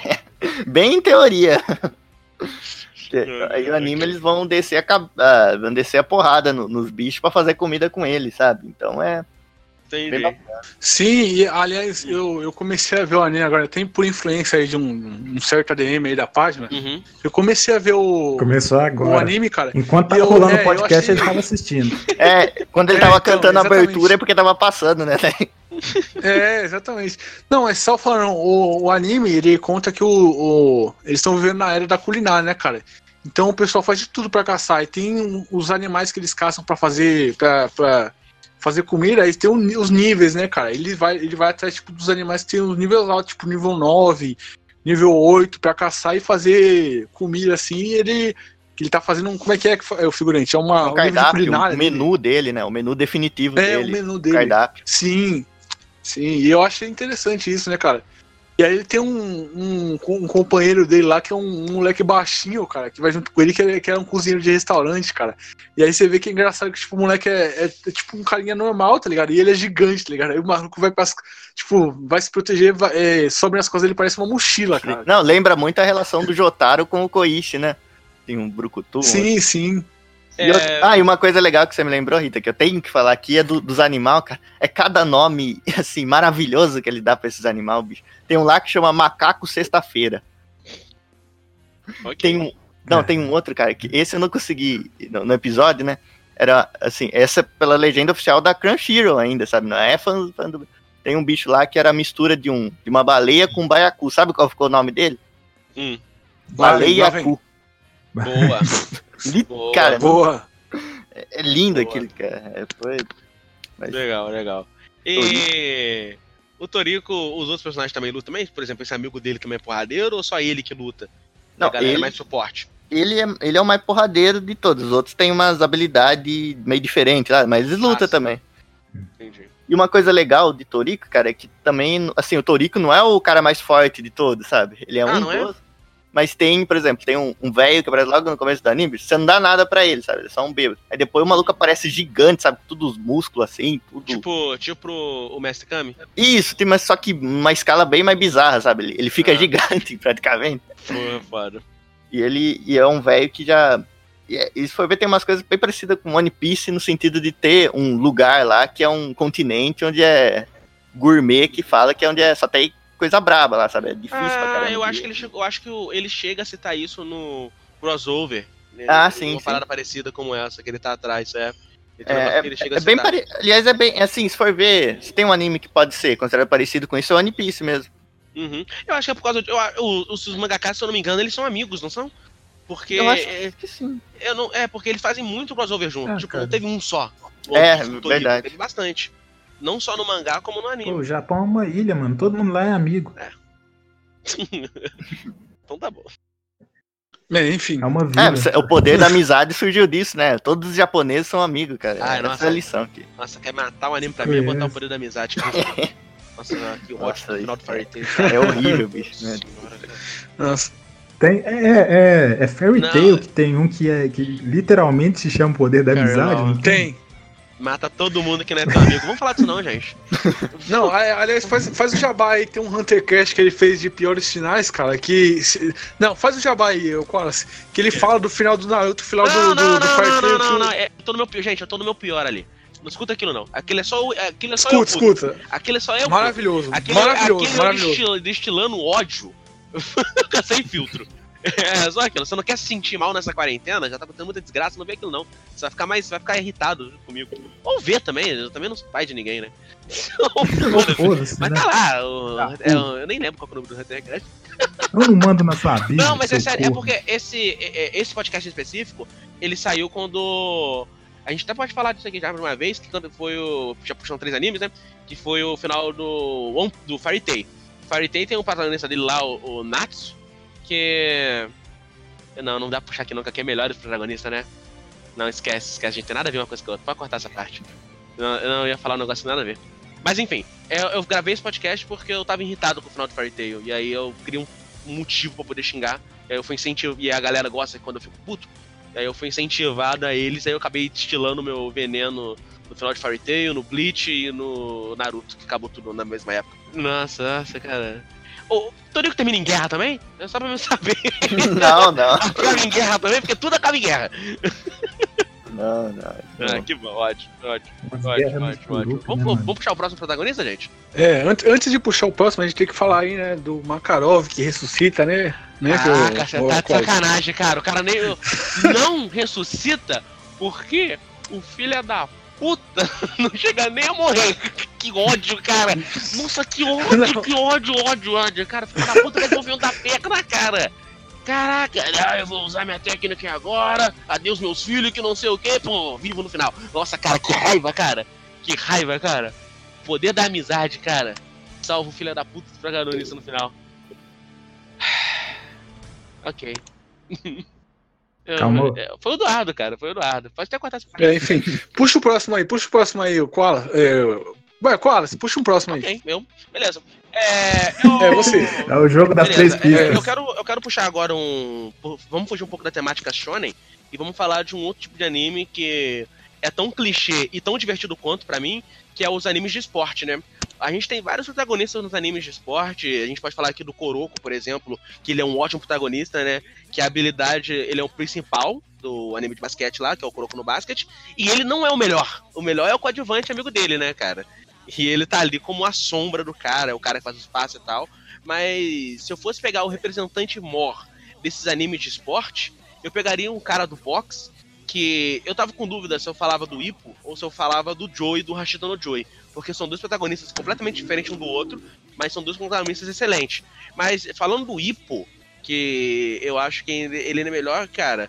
Bem em teoria. É, Aí o anime eles vão descer a, ah, vão descer a porrada no- nos bichos pra fazer comida com eles, sabe? Então é. Entendi. Sim, e aliás, eu, eu comecei a ver o anime agora, tem por influência aí de um, um certo ADM aí da página. Uhum. Eu comecei a ver o, Começou o agora. anime, cara. Enquanto tava Eu- rolando é, o podcast, eu achei- ele tava assistindo. É, quando ele É, tava então, cantando a abertura é porque tava passando, né? É, exatamente. Não, é só falando, o, o anime, ele conta que o, o- eles estão vivendo na era da culinária, né, cara? Então o pessoal faz de tudo pra caçar. E tem um- os animais que eles caçam pra fazer pra, pra fazer comida, aí tem ni- os níveis, né, cara? Ele vai, ele vai atrás tipo, dos animais que tem os níveis altos, tipo nível 9, nível 8, pra caçar e fazer comida assim. E ele, ele tá fazendo um. Como é que é, é o figurante? É uma, O um de cardápio, o menu dele, né? O menu definitivo É, dele. o menu dele. cardápio. Sim, sim, e eu achei interessante isso, né, cara? E aí ele tem um, um, um companheiro dele lá que é um, um moleque baixinho, cara, que vai junto com ele, que é, que é um cozinheiro de restaurante, cara. E aí você vê que é engraçado que, tipo, o moleque é, é- é tipo um carinha normal, tá ligado? E ele é gigante, tá ligado? Aí o maluco vai pra, tipo, vai se proteger, vai, é, sobre as coisas ele parece uma mochila, cara. Não, lembra muito a relação do Jotaro com o Koichi, né? Tem um brucutu. Sim, sim. E outra- Ah, e uma coisa legal que você me lembrou, Rita, que eu tenho que falar aqui é do- dos animais, cara. É cada nome, assim, maravilhoso que ele dá pra esses animais, bicho. Tem um lá que chama Macaco Sexta-feira. Ok. Tem um. Não, É. tem um outro, cara, que esse eu não consegui no, no episódio, né? Era, assim, essa é pela legenda oficial da Crunchyroll ainda, sabe? Não é fã, fã do... Tem um bicho lá que era a mistura de, um, de uma baleia com um baiacu. Sabe qual ficou o nome dele? Hum, Baleia Lá vem. cu. boa. Boa. Cara, Boa. é lindo Boa. aquele, cara. É, foi... Mas- Legal, legal. E o Toriko, os outros personagens também lutam também? Por exemplo, esse amigo dele também é porradeiro ou só ele que luta? Não, a galera é ele- mais suporte. ele é, ele é o mais porradeiro de todos. Os outros têm umas habilidades meio diferentes, sabe? mas eles lutam Ah, também. Entendi. E uma coisa legal de Toriko, cara, é que também, assim, o Toriko não é o cara mais forte de todos, sabe? Ele é Ah, um não é? Mas tem, por exemplo, tem um um velho que aparece logo no começo do anime, você não dá nada pra ele, sabe? Ele é só um bêbado. Aí depois o maluco aparece gigante, sabe? Todos os músculos assim, tudo. Tipo, tipo o Mestre Kami? Isso, tem, mas só que uma escala bem mais bizarra, sabe? Ele, ele fica Ah. gigante, praticamente. Pô, foda. E ele e é um velho que já. É- e se for ver, tem umas coisas bem parecidas com One Piece no sentido de ter um lugar lá que é um continente onde é gourmet que fala que é onde é só tem coisa braba lá, sabe? É difícil pra Ah, caramba. eu acho que ele chegou, eu acho que ele chega a citar isso no crossover. né? Ah, Uma sim, sim. parada parecida como essa, que ele tá atrás, é. Ele, um É, é, que ele chega é a bem citar. pare... Aliás, é bem. Assim, se for ver, se tem um anime que pode ser considerado parecido com isso, é o One Piece mesmo. Uhum. Eu acho que é por causa de. eu- o- os, os mangakas, se eu não me engano, eles são amigos, não são? Porque. Eu acho é, que sim. eu não, é, porque eles fazem muito crossover junto. Ah, tipo, cara. não teve um só. É, verdade. Teve bastante. Não só no mangá, como no anime. Pô, o Japão é uma ilha, mano. Todo mundo lá é amigo. então tá bom. É, enfim. É uma É, vila. você- o poder da amizade surgiu disso, né? Todos os japoneses são amigos, cara. Essa nossa. é a lição aqui. Nossa, quer matar o anime pra mim e botar o poder da amizade. Nossa, que ótimo. Final do Fairy Tail. É horrível, bicho. né? Senhora, cara. Nossa. Tem, é, é, é Fairy Não. Tail que tem um que, é, que literalmente se chama Poder da. Amizade. não Tem. Mata todo mundo que não é teu amigo. Vamos falar disso não, gente. Não, aliás, faz, faz o jabá aí. Tem um Hunter Cast que ele fez de piores finais, cara. Que. não, faz o jabá aí, o Qualas. Que ele fala do final do Naruto, final do, Não, do, não, do não, Fire não, não, não, não. É, eu tô no meu, gente, eu tô no meu pior ali. Não escuta aquilo, não. Aquilo é só o. Aquilo é só eu. Escuta, escuta. Aquilo é só eu. Maravilhoso. Aquele, maravilhoso, aquele maravilhoso. destil- destilando ódio sem filtro. É só aquilo. Você não quer se sentir mal nessa quarentena? Já tá acontecendo muita desgraça, não vê aquilo não. Você vai ficar mais. Vai ficar irritado comigo. Ou ver também, eu também não sou pai de ninguém, né? Mas né? tá lá, o- Tá, é, eu nem lembro qual é o nome do Hunter Cast. Eu não mando na sua vida. Não, mas é sério, é porque esse, é- é- esse podcast específico, ele saiu quando. A gente até pode falar disso aqui já mais uma vez, que foi o. Já puxando três animes, né? Que foi o final do. Do Fairy Tail. Fairy Tail tem um protagonista dele lá, o, o Natsu, que. Não, não dá pra puxar aqui não, que é melhor os protagonistas, né? Não, esquece, esquece, a gente tem nada a ver uma coisa com a outra. Pode cortar essa parte. Não, eu não ia falar um negócio nada a ver. Mas enfim, eu, eu gravei esse podcast porque eu tava irritado com o final do Fairy Tail. E aí eu queria um motivo pra poder xingar. E aí eu fui incentivo. E a galera gosta quando eu fico puto. E aí eu fui incentivado a eles. Aí eu acabei destilando meu veneno no final de Fairy Tail, no Bleach e no Naruto, que acabou tudo na mesma época. Nossa, nossa, cara. Ô, Toriko termina em guerra também? É só pra eu saber. Não, não. Acaba em guerra também, porque tudo acaba em guerra. Não, não. Ah, que bom, ótimo, ótimo, ótimo, guerras ótimo, ótimo. grupo, Vamos, né, vamos puxar o próximo protagonista, gente? É, antes, antes de puxar o próximo, a gente tem que falar aí, né, do Makarov que ressuscita, né? né que o- Caraca, você o- tá de sacanagem, cara. O cara nem não ressuscita porque o filho é da puta não chega nem a morrer. Que ódio, cara. Nossa, que ódio, Não. que ódio, ódio, ódio. Cara, filho da puta resolveu dar peca na cara. Caraca, ah, eu vou usar minha técnica aqui agora. Adeus, meus filhos, que não sei o que. Pô, vivo no final. Nossa, cara, que raiva, cara. Que raiva, cara. Poder da amizade, cara. Salva o filho da puta do protagonista no final. Ok. Calma. é, Foi o Eduardo, cara. Foi o Eduardo. Pode até cortar essa parte. É, enfim, puxa o próximo aí, puxa o próximo aí, o Koala. É, vai, Koala, puxa um próximo aí. Meu. Beleza. É, eu- É, você. É o jogo das Beleza, três é, pistas. eu, quero, eu quero puxar agora um. Vamos fugir um pouco da temática shonen e vamos falar de um outro tipo de anime que é tão clichê e tão divertido quanto pra mim, que é os animes de esporte, né? A gente tem vários protagonistas nos animes de esporte. A gente pode falar aqui do Kuroko, por exemplo, que ele é um ótimo protagonista, né? Que a habilidade, ele é o principal do anime de basquete lá, que é o Kuroko no basquete. E ele não é o melhor. O melhor é o coadjuvante amigo dele, né, cara? E ele tá ali como a sombra do cara, o cara que faz os passes e tal. Mas se eu fosse pegar o representante mor desses animes de esporte, eu pegaria um cara do boxe que eu tava com dúvida se eu falava do Ippo ou se eu falava do Joey do Hashida no Joey, porque são dois protagonistas completamente diferentes um do outro, mas são dois protagonistas excelentes. Mas falando do Ippo, que eu acho que ele é melhor, cara,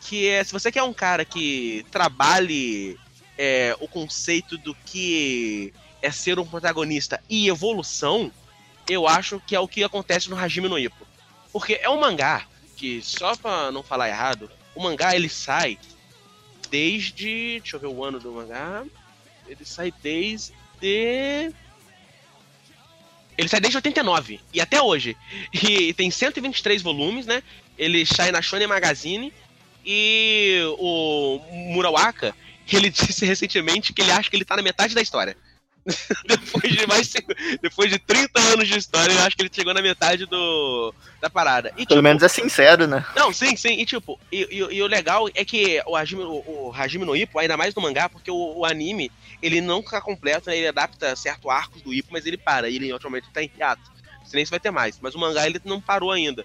que é se você quer um cara que trabalhe é, o conceito do que é ser um protagonista e evolução, eu acho que é o que acontece no Hajime no Ippo. Porque é um mangá que, só pra não falar errado, o mangá ele sai desde. Deixa eu ver o ano do mangá. Ele sai desde. Ele sai desde 89 e até hoje. E tem 123 volumes, né? Ele sai na Shonen Magazine. E o Murawaka, ele disse recentemente que ele acha que ele tá na metade da história. depois, de mais, depois de 30 anos de história, eu acho que ele chegou na metade do, da parada. E, Pelo tipo, menos é sincero, né? não, sim, sim. E tipo, e, e- e o legal é que o Hajime, o, o Hajime no Ippo, ainda mais no mangá, porque o, o anime, ele não fica completo, né? ele adapta certo arcos do Ippo, mas ele para, ele automaticamente tá em hiato. Senão vai ter mais. Mas o mangá ele não parou ainda.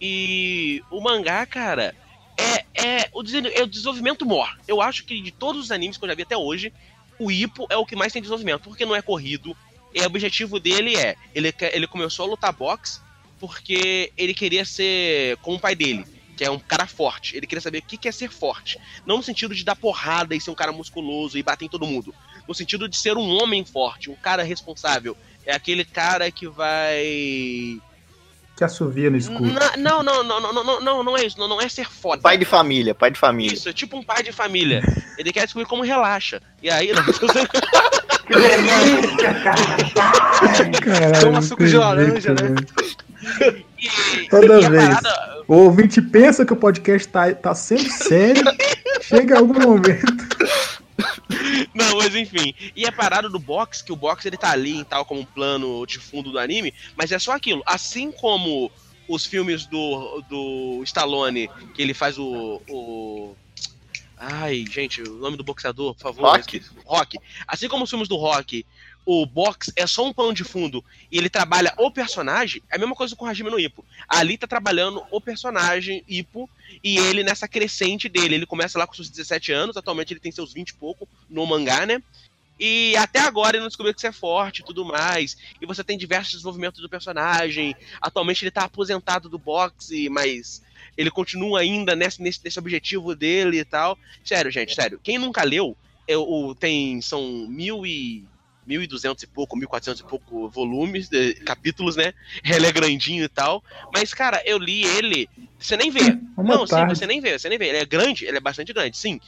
E o mangá, cara, é, é o, é o desenvolvimento mor. Eu acho que de todos os animes que eu já vi até hoje, o Ippo é o que mais tem desenvolvimento, porque não é corrido. E o objetivo dele é, ele, ele começou a lutar boxe porque ele queria ser como o pai dele, que é um cara forte. Ele queria saber o que é ser forte. Não no sentido de dar porrada e ser um cara musculoso e bater em todo mundo. No sentido de ser um homem forte, um cara responsável. É aquele cara que vai Que assovia no escuro. não, não, não, não, não, não, não, não é isso. Não, não é ser foda. Pai de família, pai de família. Isso, é tipo um pai de família. Ele quer descobrir como relaxa. E aí. Caralho, Toma suco de não laranja, jeito, né? e- Toda e vez. parada- O ouvinte pensa que o podcast tá, tá sendo sério. chega algum momento. Não, mas enfim. E a parada do box, que o box ele tá ali em tal como um plano de fundo do anime, mas é só aquilo. Assim como os filmes do, do Stallone, que ele faz o. o... Ai, gente, o nome do boxeador, por favor. Rock? Rock. Assim como os filmes do Rock, o box é só um plano de fundo e ele trabalha o personagem, é a mesma coisa com o Hajime no Ippo. Ali tá trabalhando o personagem Ippo e ele nessa crescente dele. Ele começa lá com seus 17 anos, atualmente ele tem seus 20 e pouco no mangá, né? E até agora ele não descobriu que você é forte e tudo mais. E você tem diversos desenvolvimentos do personagem. Atualmente ele tá aposentado do boxe, mas ele continua ainda nesse, nesse, nesse objetivo dele e tal. Sério, gente, sério. Quem nunca leu, eu, o- tem. São mil e. 1.200 e pouco, 1.400 e pouco volumes, de- capítulos, né? Ele é grandinho e tal. Mas, cara, eu li ele. Você nem vê. Uma não, tarde. sim, você nem vê, você nem vê. Ele é grande, ele é bastante grande, sim.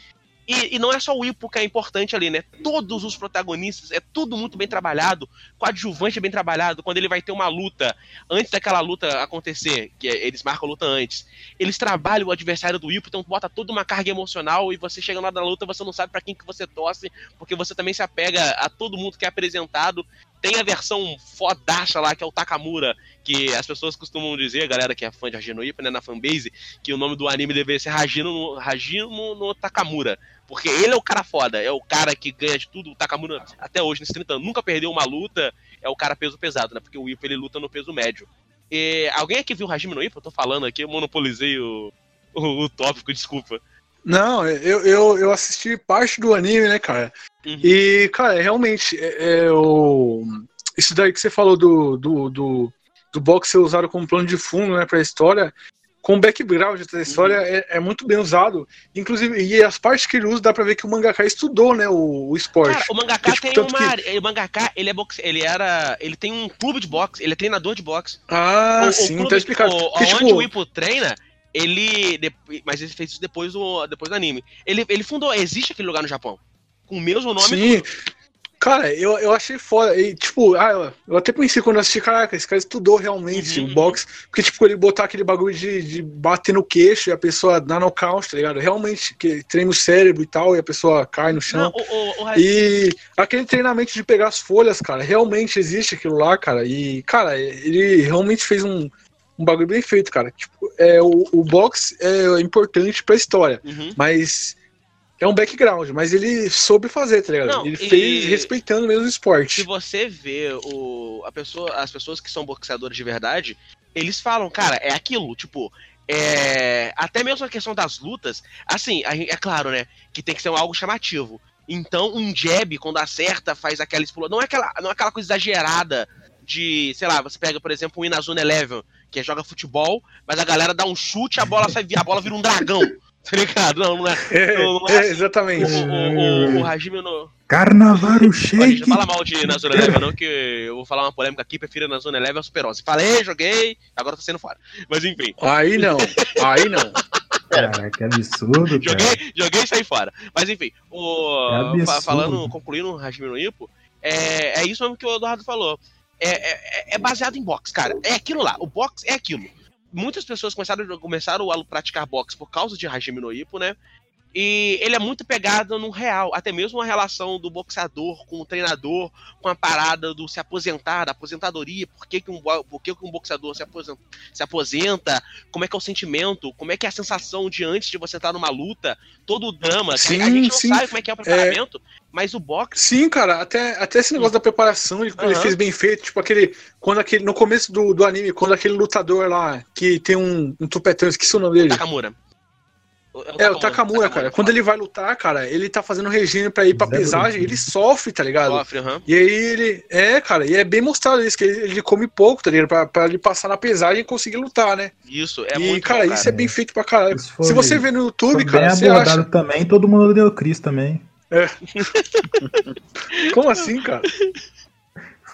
E, e não é só o Ippo que é importante ali, né? Todos os protagonistas, é tudo muito bem trabalhado. Coadjuvante é bem trabalhado. Quando ele vai ter uma luta, antes daquela luta acontecer, que é- eles marcam a luta antes, eles trabalham o adversário do Ippo, então bota toda uma carga emocional e você chega lá na luta, você não sabe pra quem que você torce, porque você também se apega a todo mundo que é apresentado. Tem a versão fodaça lá, que é o Takamura, que as pessoas costumam dizer, a galera que é fã de Hajino Ippo, né, na fanbase, que o nome do anime deveria ser Hajino no, Hajino no Takamura. Porque ele é o cara foda, é o cara que ganha de tudo. O Takamura, até hoje, nesses 30 anos, nunca perdeu uma luta. É o cara peso pesado, né? Porque o Ippo ele luta no peso médio. E, alguém aqui viu o Hajime no Ippo? Eu tô falando aqui, eu monopolizei o, o, o tópico, desculpa. Não, eu, eu, eu assisti parte do anime, né, cara? Uhum. E, cara, realmente, é, é o... isso daí que você falou do, do, do, do box ser usado como plano de fundo, né, pra história, com o background da história é, é muito bem usado. Inclusive, e as partes que ele usa, dá pra ver que o mangaka estudou, né, o, o esporte. Cara, o mangaka Tipo, tem uma que-. O mangaka, ele é boxe, ele era. Ele tem um clube de boxe, ele é treinador de boxe. Ah, o, o sim, clube, tá explicado. o- Porque, onde tipo, o Ippo treina, ele. Mas ele fez isso depois do, depois do anime. Ele, ele fundou. Existe aquele lugar no Japão. Com o mesmo nome. Sim. Cara, eu, eu achei foda. E, tipo, ah, eu, eu até pensei quando eu assisti, caraca, esse cara estudou realmente Uhum, o boxe. Porque, tipo, ele botar aquele bagulho de, de bater no queixo e a pessoa dar nocaute, tá ligado? Realmente, que treina o cérebro e tal, e a pessoa cai no chão. Não, o, o, o, E aquele treinamento de pegar as folhas, cara, realmente existe aquilo lá, cara. E, cara, ele realmente fez um, um bagulho bem feito, cara. Tipo, é, o, o boxe é importante pra história, Uhum. mas é um background, mas ele soube fazer, tá ligado? Não, ele e- fez respeitando mesmo o Se esporte. você vê o, a pessoa, as pessoas que são boxeadores de verdade, eles falam, cara, é aquilo, tipo, é, até mesmo a questão das lutas, assim, é claro, né, que tem que ser algo chamativo. Então, um jab, quando acerta, faz aquela explosão. Não é aquela, não é aquela coisa exagerada de, sei lá, você pega, por exemplo, o Inazune Eleven, que joga futebol, mas a galera dá um chute, a bola sai, a bola vira um dragão. Tá ligado? Não, não é. É, não, não é é, assim. exatamente. O, o, o, o Hajime no, Carnaval shake. não fala mal de na Zona Eleva, não, que eu vou falar uma polêmica aqui, prefiro na Zona Eleva ao Superose. Falei, joguei, agora tô saindo fora. Mas enfim, Aí não, aí não. Cara, que absurdo, cara. joguei, joguei e saí fora. Mas enfim, o, É falando, concluindo o Hajime no Ippo, é, é isso mesmo que o Eduardo falou. É, é, é baseado em boxe, cara. É aquilo lá, o boxe é aquilo. Muitas pessoas começaram, começaram a praticar boxe por causa de Hajime no Ippo, né? E ele é muito pegado no real, até mesmo a relação do boxeador com o treinador, com a parada do se aposentar, da aposentadoria, por que, que, um, por que, que um boxeador se aposenta, se aposenta, como é que é o sentimento, como é que é a sensação de antes de você estar numa luta, todo o drama. que Sim, a gente não sim. sabe como é que é o preparamento, mas o boxe. Sim, cara, até, até esse negócio da preparação ele, ele Aham. fez bem feito. Tipo, aquele. Quando aquele. No começo do, do anime, quando aquele lutador lá que tem um, um tupetão, esqueci o nome dele. Takamura. É, o Takamura, cara. Quando ele vai lutar, cara, ele tá fazendo regime pra ir pra pesagem, ele sofre, tá ligado? Sofre, aham. E aí ele. É, cara, e é bem mostrado isso, que ele, ele come pouco, tá ligado? Pra, pra ele passar na pesagem e conseguir lutar, né? Isso, é e, muito cara, bom, isso é bem feito pra caralho. Foi- Se você vê no YouTube, Foi cara, bem você abordado acha. também, todo mundo deu Cris também. Como assim, cara?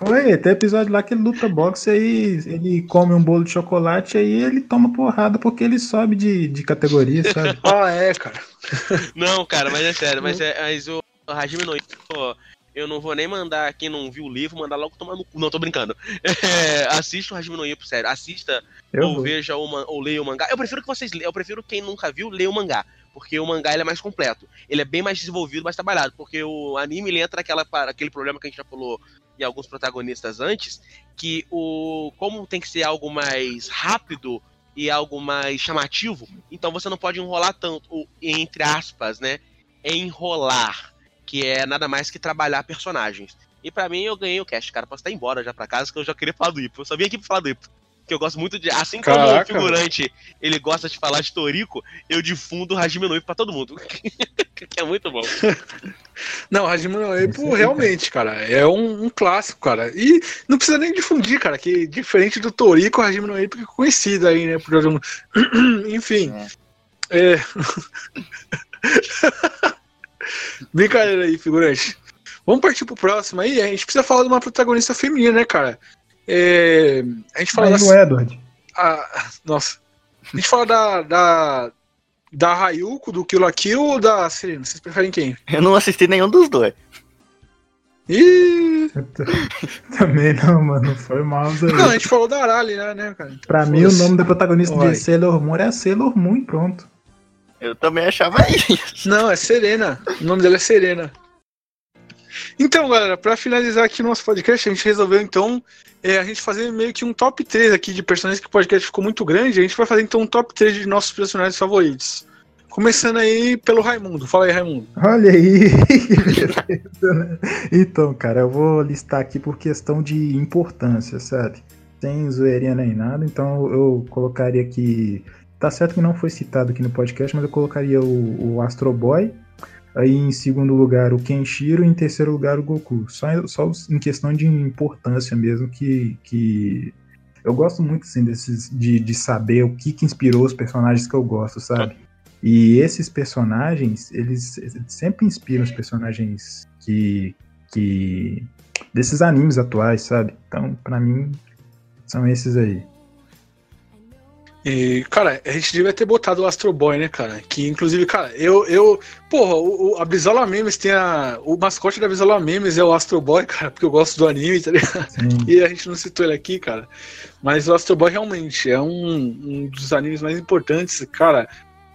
Foi, tem episódio lá que ele luta boxe, aí ele come um bolo de chocolate, aí ele toma porrada porque ele sobe de, de categoria, sabe? Ah, é, cara. Não, cara, mas é sério, mas, é, mas o Hajime no eu não vou nem mandar quem não viu o livro, mandar logo tomar no cu. Não, tô brincando. É, assista o Hajime no Ippo, sério. Assista Eu ou vou. veja o man- ou leia o mangá. Eu prefiro que vocês leiam, eu prefiro quem nunca viu, leia o mangá. Porque o mangá é mais completo. Ele é bem mais desenvolvido, mais trabalhado. Porque o anime ele entra naquela, aquele problema que a gente já falou em alguns protagonistas antes, que o como tem que ser algo mais rápido e algo mais chamativo, então você não pode enrolar tanto, entre aspas, né? Enrolar, que é nada mais que trabalhar personagens. E pra mim eu ganhei o cast, cara. Posso estar embora já pra casa, que eu já queria falar do Ipo. Eu só vim aqui pra falar do Ipo. Que eu gosto muito de. Assim como o figurante ele gosta de falar de Toriko, eu difundo o Hajime no Ippo pra todo mundo. que é muito bom. Não, Hajime no Ippo, realmente, cara, é um, um clássico, cara. E não precisa nem difundir, cara, que diferente do Toriko, o Hajime no Ippo que é conhecido aí, né? Por todo mundo. Enfim. É. Brincadeira aí, figurante. Vamos partir pro próximo aí. A gente precisa falar de uma protagonista feminina, né, cara? É, A gente fala Mas da. o Edward. a- Nossa. A gente fala da. Da, da Hayuko, do Kill la Kill ou da Serena? Vocês preferem quem? Eu não assisti nenhum dos dois. Ih! Também não, mano. Foi mal. Não, a gente falou da Arali, né, né, cara? Pra mim, o Foda-se. nome da protagonista Vai. de Sailor Moon é Sailor Moon e pronto. Eu também achava isso. Não, é Serena. O nome dela é Serena. Então, galera, pra finalizar aqui o nosso podcast, a gente resolveu então é, a gente fazer meio que um top 3 aqui de personagens que o podcast ficou muito grande. A gente vai fazer então um top 3 de nossos personagens favoritos. Começando aí pelo Raimundo. Fala aí, Raimundo. Olha aí. beleza, né? então, cara, eu vou listar aqui por questão de importância, sabe? Sem zoeirinha nem nada, então eu colocaria aqui. Tá certo que não foi citado aqui no podcast, mas eu colocaria o, o Astro Boy. Aí em segundo lugar o Kenshiro e em terceiro lugar o Goku. Só, só em questão de importância mesmo que, que eu gosto muito assim, desses, de, de saber o que, que inspirou os personagens que eu gosto, sabe? E esses personagens, eles sempre inspiram os personagens que. que desses animes atuais, sabe? Então, pra mim, são esses aí. E, cara, a gente devia ter botado o Astro Boy, né, cara? Que inclusive, cara, eu. eu porra, o, a Brizola Memes tem a. O mascote da Brizola Memes é o Astro Boy, cara, porque eu gosto do anime, tá ligado? Sim. E a gente não citou ele aqui, cara. Mas o Astro Boy realmente é um, um dos animes mais importantes, cara.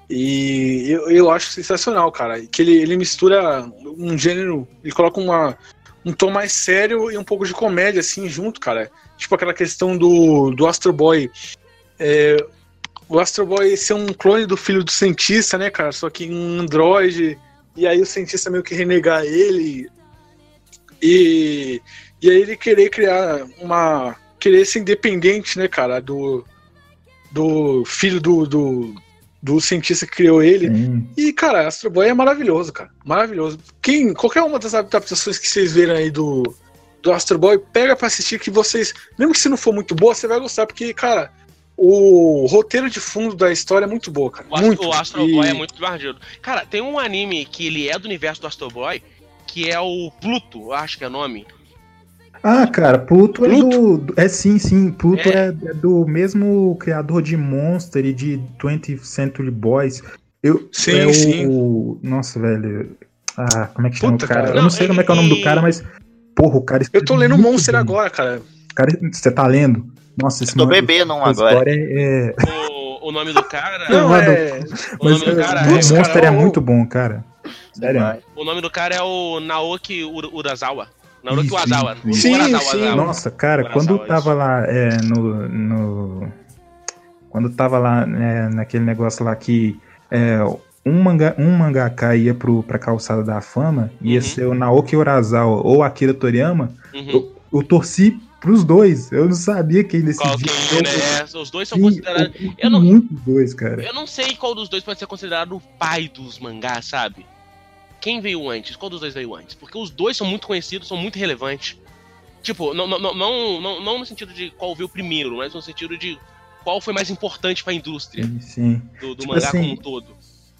E eu, eu acho sensacional, cara. Que ele, ele mistura um gênero, ele coloca uma, um tom mais sério e um pouco de comédia, assim, junto, cara. Tipo aquela questão do, do Astro Boy. É, o Astro Boy ser um clone do filho do cientista, né, cara? Só que um androide. E aí o cientista meio que renegar ele. E, e aí ele querer criar uma. Querer ser independente, né, cara? Do, do filho do, do, do cientista que criou ele. Sim. E, cara, Astro Boy é maravilhoso, cara. Maravilhoso. Quem, qualquer uma das adaptações que vocês verem aí do, do Astro Boy, pega pra assistir que vocês, mesmo que se não for muito boa, você vai gostar, porque, cara, o roteiro de fundo da história é muito boa, cara. O, Astro, muito. o Astro E- Boy é muito divertido. Cara, tem um anime que ele é do universo do Astro Boy, que é o Pluto, acho que é o nome. Ah, cara, Pluto, é Pluto? do. do- É sim, sim. Pluto É. é, é do mesmo criador de Monster e de 20th Century Boys. Eu, Sim, é o, sim. o- Nossa, velho. Ah, como é que chama Puta, o cara? cara. Eu Não, não sei como é que é o nome do cara, mas. Porra, o cara. Eu tô lendo Monster bem. agora, cara. Cara, você tá lendo? Nossa, esse Tô nome- bebendo um agora. é. é- O, o nome do cara. Não, é. o Mas nome do é, cara é. Monster cara, é muito bom, cara. Sério. O nome do cara é o Naoki Ura- Urasawa. Naoki Urasawa. Sim, Urasawa, sim. Urasawa. Nossa, cara, Urasawa, quando isso. tava lá é, no, no. Quando tava lá né, naquele negócio lá que é, um, manga, um mangaka ia pro, pra calçada da fama, ia Uhum. ser o Naoki Urasawa ou Akira Toriyama, Uhum. eu, eu torci pros dois. Eu não sabia quem decidia. Qual quem, né? Os dois são Sim, considerados. eu não, muito dois, cara. eu não sei qual dos dois pode ser considerado o pai dos mangás, sabe? Quem veio antes? Qual dos dois veio antes? Porque os dois são muito conhecidos, são muito relevantes. Tipo, não, não, não, não, não, no sentido de qual veio primeiro, mas no sentido de qual foi mais importante pra indústria Sim, Sim. do, do Tipo mangá assim, como um todo.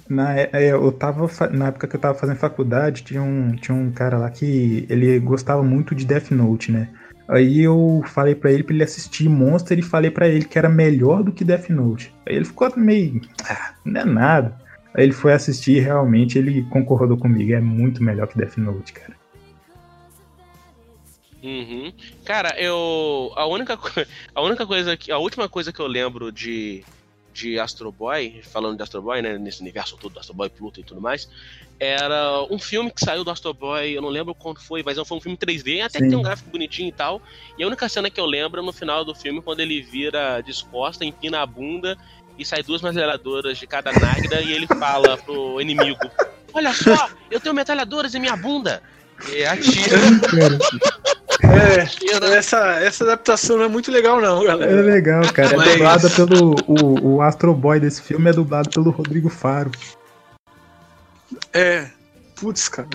Na, é, é, eu tava, na época que eu tava fazendo faculdade, tinha um, tinha um cara lá que ele gostava muito de Death Note, né? Aí eu falei pra ele pra ele assistir Monster e falei pra ele que era melhor do que Death Note. Aí ele ficou meio, ah, não é nada. Aí ele foi assistir e realmente ele concordou comigo, é muito melhor que Death Note, cara. Uhum. Cara, eu. A única, a única coisa que. A última coisa que eu lembro de. De Astro Boy, falando de Astro Boy, né? Nesse universo todo do Astro Boy, Pluto e tudo mais. Era um filme que saiu do Astro Boy, eu não lembro quando foi, mas foi um filme 3D, até que Sim. tem um gráfico bonitinho e tal. E a única cena que eu lembro é no final do filme, quando ele vira descosta, empina a bunda e sai duas metralhadoras de cada náguida e ele fala pro inimigo: Olha só, eu tenho metralhadoras em minha bunda! E atira. É, essa, essa adaptação não é muito legal, não, É galera. legal, cara. É Mas- dublada pelo. O, o Astro Boy desse filme é dublado pelo Rodrigo Faro. É, putz, cara.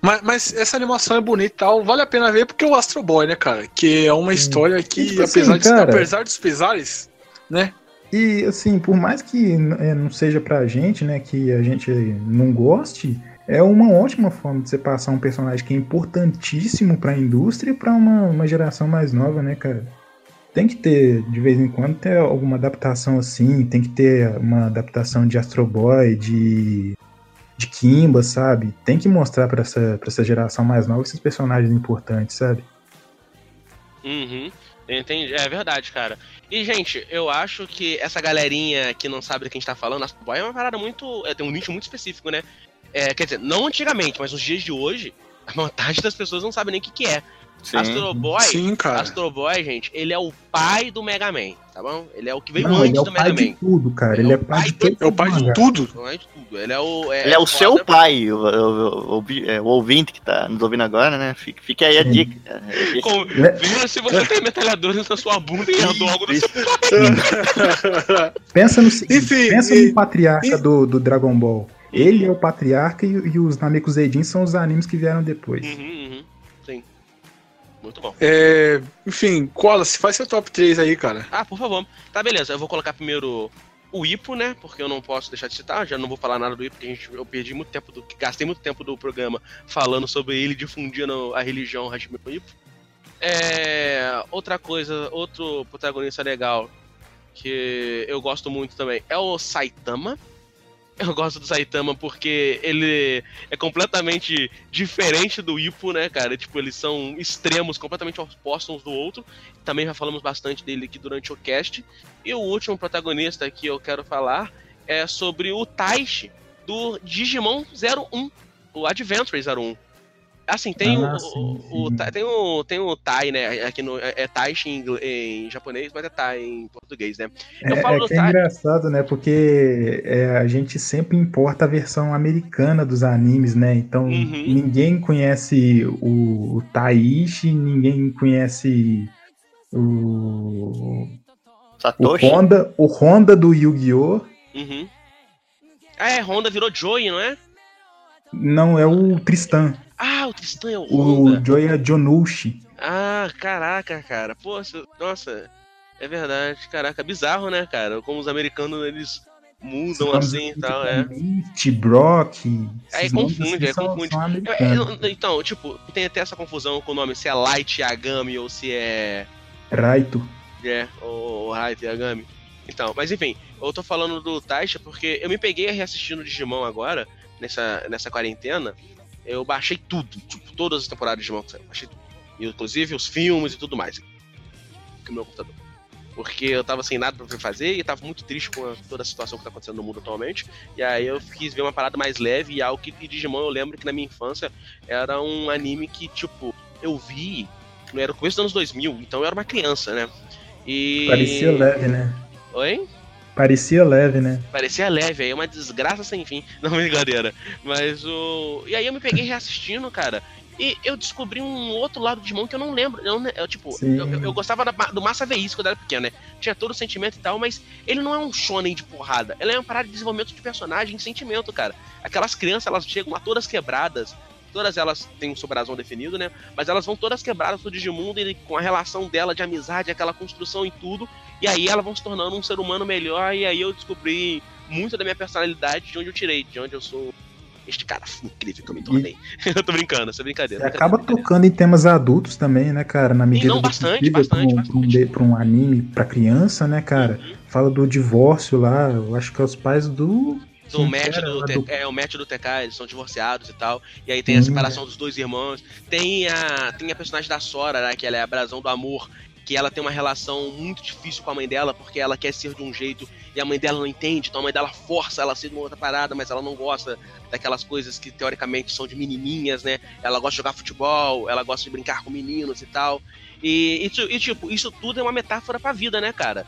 Mas, mas essa animação é bonita e tal, vale a pena ver porque é o Astro Boy, né, cara? Que é uma história que, Tipo assim, apesar, de, cara- apesar dos pesares, né? E assim, por mais que é, não seja pra gente, né, que a gente não goste, é uma ótima forma de você passar um personagem que é importantíssimo pra indústria pra uma, uma geração mais nova, né, cara? Tem que ter, de vez em quando, ter alguma adaptação assim, tem que ter uma adaptação de Astro Boy, de, de Kimba, sabe? Tem que mostrar pra essa, pra essa geração mais nova esses personagens importantes, sabe? Uhum. Entendi. É verdade, cara. E, gente, eu acho que essa galerinha que não sabe do que a gente tá falando, Astro Boy é uma parada muito. É, tem um nicho muito específico, né? É, quer dizer, não antigamente, mas nos dias de hoje, a metade das pessoas não sabe nem o que, que é. Sim. Astro Boy, Sim, cara. Astro Boy, gente, ele é o pai do Mega Man, tá bom? Ele é o que veio Não, antes ele é do o pai Mega de Man. tudo, cara. Ele é pai de todo É o pai de tudo. É de tudo. Ele é o. É, Ele é o foda. seu pai, o, o- o- é, o ouvinte que tá nos ouvindo agora, né? Fique, fique aí a dica. É, Com-? Veja se você tem metralhadores na sua bunda e andou algo do seu Pensa no seguinte, Enfim, pensa e- no patriarca e- do, do Dragon Ball. Ele é o patriarca e, e os Namekusei são os animes que vieram depois. Uhum, uhum. Sim. Muito bom. É, enfim, Wallace, faz seu top 3 aí, cara. Ah, por favor. Tá, beleza. Eu vou colocar primeiro o Ipo, né? Porque eu não posso deixar de citar. Já não vou falar nada do Ipo, porque a gente, eu perdi muito tempo do. Gastei muito tempo do programa falando sobre ele difundindo a religião Hashime Ipo. É, outra coisa, outro protagonista legal que eu gosto muito também é o Saitama. Eu gosto do Saitama porque ele é completamente diferente do Ipo, né, cara? Tipo, eles são extremos, completamente opostos uns do outro. Também já falamos bastante dele aqui durante o cast. E o último protagonista que eu quero falar é sobre o Taishi do Digimon 01, o Adventure 01. Assim, tem, Ah, o, sim, o, o sim. Tai- tem o tem o Tai, né? Aqui no, é, é Taishi em, em japonês, mas é Tai em português, né? Eu É, falo é do que é Tai- engraçado, né? Porque é, a gente sempre importa a versão americana dos animes, né? Então Uhum. ninguém conhece o, o Taishi, ninguém conhece o, o Satoshi? Honda, o Honda do Yu-Gi-Oh! Uhum. Ah, é, Honda virou Joey, não é? Não, é o Tristan. Ah, o Tristan é o O Honda. Joey é Jonushi. Ah, caraca, cara. Pô, isso- nossa, é verdade. Caraca, bizarro, né, cara? Como os americanos, eles mudam assim e tal, é. Mitch, Brock. Aí confunde, assim aí confunde. É, é, Então, tipo, tem até essa confusão com o nome, se é Light Yagami ou se é. Raito. É, ou Light Yagami. Então, mas enfim, eu tô falando do Taisha porque eu me peguei reassistindo Digimon agora, nessa, nessa quarentena. Eu baixei tudo, tipo, todas as temporadas de Digimon que saíram, baixei tudo. Inclusive os filmes e tudo mais. Com o meu computador. Porque eu tava sem nada pra fazer e tava muito triste com a- toda a situação que tá acontecendo no mundo atualmente. E aí eu quis ver uma parada mais leve e algo que e Digimon eu lembro que na minha infância era um anime que, tipo, eu vi. Não era o começo dos anos 2000, então eu era uma criança, né? E. Parecia leve, né? Oi? Parecia leve, né? Parecia leve, aí é uma desgraça sem fim. Não, brincadeira. Mas o. E aí eu me peguei reassistindo, cara. E eu descobri um outro lado de Digimon que eu não lembro. Eu, eu, tipo, eu, eu- eu gostava da- do Massa Veículo quando era pequeno, né? Tinha todo o sentimento e tal, mas ele não é um shonen de porrada. Ele é uma parada de desenvolvimento de personagem e sentimento, cara. Aquelas crianças, elas chegam lá todas quebradas. Todas elas têm um sobrazão definido, né? Mas elas vão todas quebradas pro Digimundo e com a relação dela de amizade, aquela construção e tudo. E aí elas vão se tornando um ser humano melhor. E aí eu descobri muito da minha personalidade de onde eu tirei, de onde eu sou este cara incrível que eu me tornei. eu tô brincando, essa é brincadeira. Acaba tocando em temas adultos também, né, cara? Na medida não, do bastante, possível, bastante, pra, um, pra um pra um anime pra criança, né, cara? Fala do divórcio lá, eu acho que é os pais do. Do quem match do, T- é, o match do TK, eles são divorciados e tal. E aí tem a Sim, separação dos dois irmãos. Tem a, tem a personagem da Sora, né, que ela é a brasão do amor. Que ela tem uma relação muito difícil com a mãe dela, porque ela quer ser de um jeito e a mãe dela não entende. Então a mãe dela força ela a ser de uma outra parada, mas ela não gosta daquelas coisas que teoricamente são de menininhas, né? Ela gosta de jogar futebol, ela gosta de brincar com meninos e tal. E, e, e, tipo, isso tudo é uma metáfora pra vida, né, cara?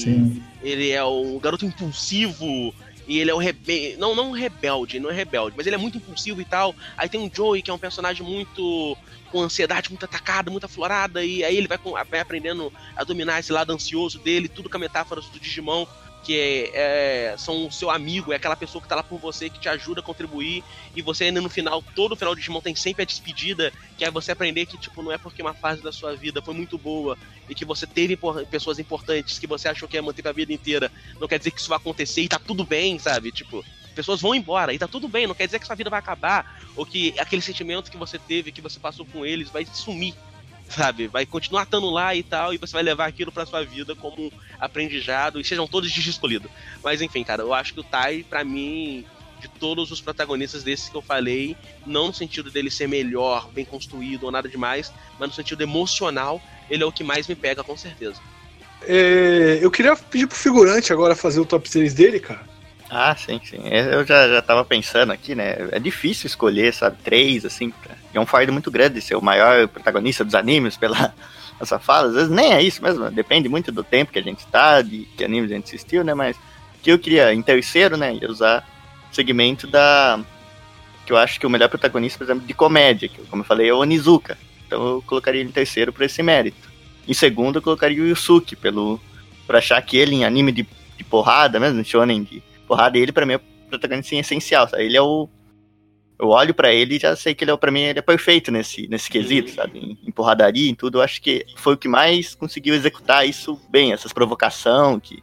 Sim. ele é um garoto impulsivo e ele é o rebelde. Não, não rebelde, não é rebelde, mas ele é muito impulsivo e tal. Aí tem o Joey, que é um personagem muito. com ansiedade muito atacada, muito aflorada, e aí ele vai, com- vai aprendendo a dominar esse lado ansioso dele, tudo com a metáfora do Digimon. Que é, é- são o seu amigo, é aquela pessoa que tá lá por você, que te ajuda a contribuir, e você ainda no final, todo final do Digimon tem sempre a despedida, que é você aprender que, tipo, não é porque uma fase da sua vida foi muito boa, e que você teve pessoas importantes que você achou que ia manter pra vida inteira, não quer dizer que isso vai acontecer e tá tudo bem, sabe? Tipo, pessoas vão embora e tá tudo bem, não quer dizer que sua vida vai acabar, ou que aquele sentimento que você teve, que você passou com eles, vai sumir, sabe? Vai continuar estando lá e tal, e você vai levar aquilo pra sua vida como um aprendizado, e sejam todos de escolhido. Mas enfim, cara, eu acho que o Tai, pra mim, de todos os protagonistas desses que eu falei, não no sentido dele ser melhor, bem construído ou nada demais, mas no sentido emocional, ele é o que mais me pega, com certeza. É, eu queria pedir pro figurante agora fazer o top 3 dele, cara. Ah, sim, sim. É, Eu já, já tava pensando aqui, né? É difícil escolher, sabe? Três, assim. pra- É um fardo muito grande ser o maior protagonista dos animes pela essa fala. Às vezes nem é isso mesmo. Depende muito do tempo que a gente tá, de que animes a gente assistiu, né? Mas que eu queria, em terceiro, né? Usar segmento da. Que eu acho que o melhor protagonista, por exemplo, de comédia, que, como eu falei, é o Onizuka. Então eu colocaria ele em terceiro por esse mérito. Em segundo, eu colocaria o Yusuke, pelo, por achar que ele, em anime de, de porrada mesmo, shonen de porrada, ele pra mim é o protagonista essencial, sabe? Ele é o. Eu olho pra ele e já sei que ele é, pra mim, ele é perfeito nesse, nesse quesito, sabe? Em, em porradaria, em tudo. Eu acho que foi o que mais conseguiu executar isso bem, essas provocação que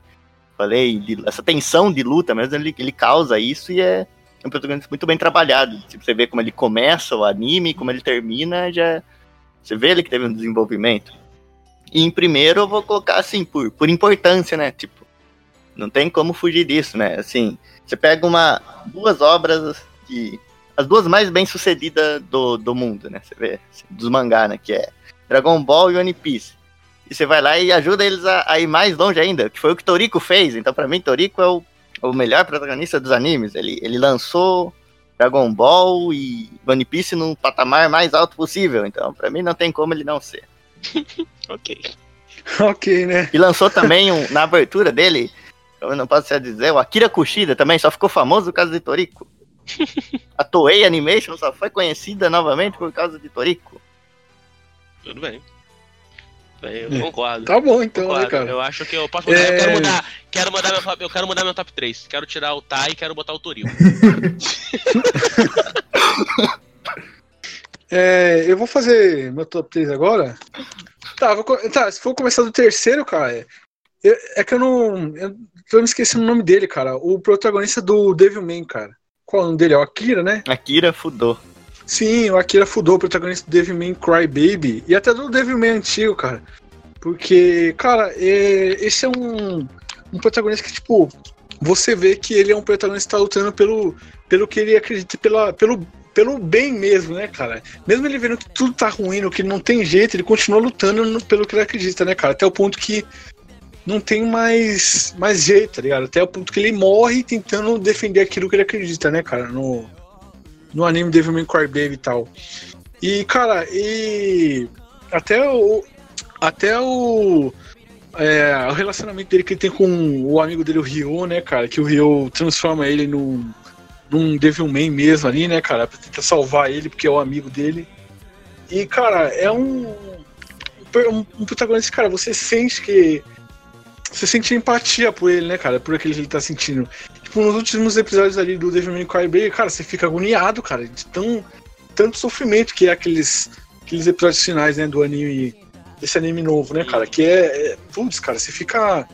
falei, de- essa tensão de luta mesmo, ele, ele causa isso e é um protagonista muito bem trabalhado. Tipo, você vê como ele começa o anime, como ele termina, já. Você vê ele que teve um desenvolvimento. E em primeiro eu vou colocar assim, por, por importância, né? Tipo, não tem como fugir disso, né? Assim, você pega uma duas obras que as duas mais bem sucedidas do, do mundo, né? Você vê assim, dos mangá, né? Que é Dragon Ball e One Piece. E você vai lá e ajuda eles a, a ir mais longe ainda, que foi o que Toriko fez. Então, pra mim, Toriko é o, o melhor protagonista dos animes. Ele, ele lançou Dragon Ball e One Piece num patamar mais alto possível. Então, pra mim, não tem como ele não ser. Ok. ok, né? E lançou também um, na abertura dele, eu não posso dizer, o Akira Kushida também, só ficou famoso por causa de Toriko. A Toei Animation só foi conhecida novamente por causa de Toriko. Tudo bem. Bem, Eu É. concordo. Tá bom então, Concordo. né, cara? Eu acho que eu posso mudar. Eu É. quero mudar. Quero mudar meu, top- eu quero mudar meu top 3. Quero tirar o Tai e quero botar o Toril. É, eu vou fazer meu top 3 agora. Tá, vou tá, se for começar do terceiro, cara. eu- é que eu não. Eu tô me esquecendo o nome dele, cara. O protagonista do Devilman, cara. Qual é o nome dele? É o Akira, né? Akira Fudô. Sim, o Akira Fudô, o protagonista do Devilman Cry Baby. E até do Devilman antigo, cara. Porque, cara, é- esse é um, um protagonista que, tipo, você vê que ele é um protagonista que tá lutando pelo, pelo que ele acredita, pela, pelo, pelo bem mesmo, né, cara? Mesmo ele vendo que tudo tá ruim, que não tem jeito, ele continua lutando no- pelo que ele acredita, né, cara? Até o ponto que não tem mais, mais jeito, tá ligado? Até o ponto que ele morre tentando defender aquilo que ele acredita, né, cara? No, no anime Devilman Crybaby e tal. E, cara, e até o até o é, o relacionamento dele que ele tem com o amigo dele, o Ryo, né, cara, que o Ryo transforma ele num num Devilman mesmo ali, né, cara? Pra tentar salvar ele, porque é o amigo dele. E, cara, é. Um, um protagonista, cara, você sente que. Você sente empatia por ele, né, cara? Por aquilo que ele tá sentindo. Tipo, nos últimos episódios ali do Devilman Crybaby, cara, você fica agoniado, cara, de tão, tanto sofrimento que é aqueles, aqueles episódios finais, né, do anime, desse anime novo, né, cara? Que é, é putz, cara, você fica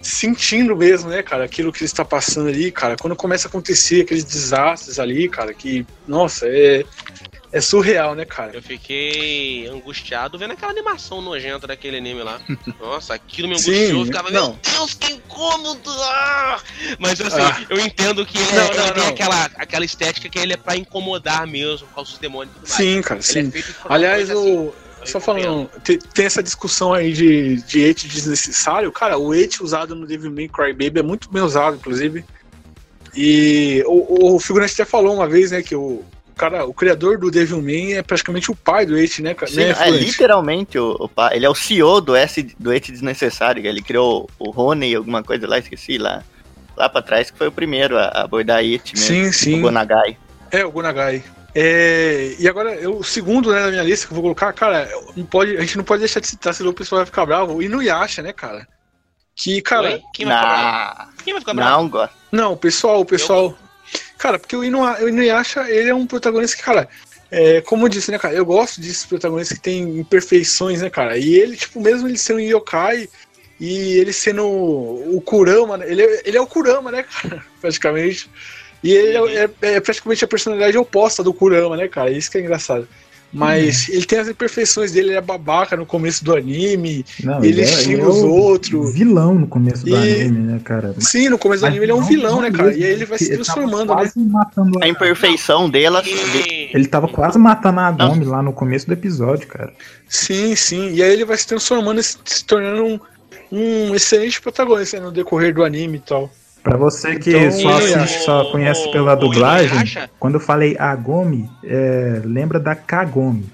sentindo mesmo, né, cara, aquilo que ele está passando ali, cara, quando começa a acontecer aqueles desastres ali, cara, que, nossa, é, é surreal, né, cara? Eu fiquei angustiado vendo aquela animação nojenta daquele anime lá. Nossa, aquilo me Sim, angustiou. Eu ficava, não. meu Deus, que incômodo! Ah! Mas assim, Ah. eu entendo que ele, Não, ele não, tem não. Aquela, aquela estética que ele é pra incomodar mesmo, por causa dos demônios e tudo mais. Sim, cara, Ele sim. é pra uma Aliás, coisa assim, o. Só falando, te- tem essa discussão aí de, de hate desnecessário. Cara, o hate usado no Devilman Crybaby é muito bem usado, inclusive. E o, o figurante até falou uma vez, né, que o, o cara, o criador do Devilman é praticamente o pai do hate, né, cara? Sim, né, é literalmente o, o pai. Ele é o CEO do S do Et Desnecessário. Ele criou o Rony, alguma coisa lá, esqueci lá. Lá pra trás, que foi o primeiro a a abordar It mesmo. Sim, sim. O Gonagai. É, o Gonagai. É, e agora, eu, o segundo né, na minha lista que eu vou colocar, cara, não pode, a gente não pode deixar de citar, senão o pessoal vai ficar bravo. O Inuyasha, né, cara? Que, cara. Oi? Quem vai ficar bravo? Não, Quem vai ficar bravo? não gosto. Não, o pessoal, o pessoal. Cara, porque o, Inu, o Inuyasha, ele é um protagonista que, cara, é, como eu disse, né, cara, eu gosto desses protagonistas que têm imperfeições, né, cara? E ele, tipo, mesmo ele sendo um yokai e ele sendo o Kurama, né, ele, é- ele é o Kurama, né, cara, praticamente. E ele é, é- é praticamente a personalidade oposta do Kurama, né, cara? Isso que é engraçado. Mas ele tem as imperfeições dele, ele é babaca no começo do anime, Não, ele é- xinga é os o outros. vilão no começo do E- anime, né, cara? Sim, no começo do anime ele é um vilão, né, cara? mesmo, E aí ele vai se ele transformando, né? quase matando A imperfeição dela. de- E- Ele tava quase matando a Agome lá no começo do episódio, cara. Sim, sim. E aí ele vai se transformando e se, se tornando um, um excelente protagonista né, no decorrer do anime e tal. Pra você que Então, só, assiste, só conhece O- pela dublagem, quando eu falei Agome, é, lembra da Kagome.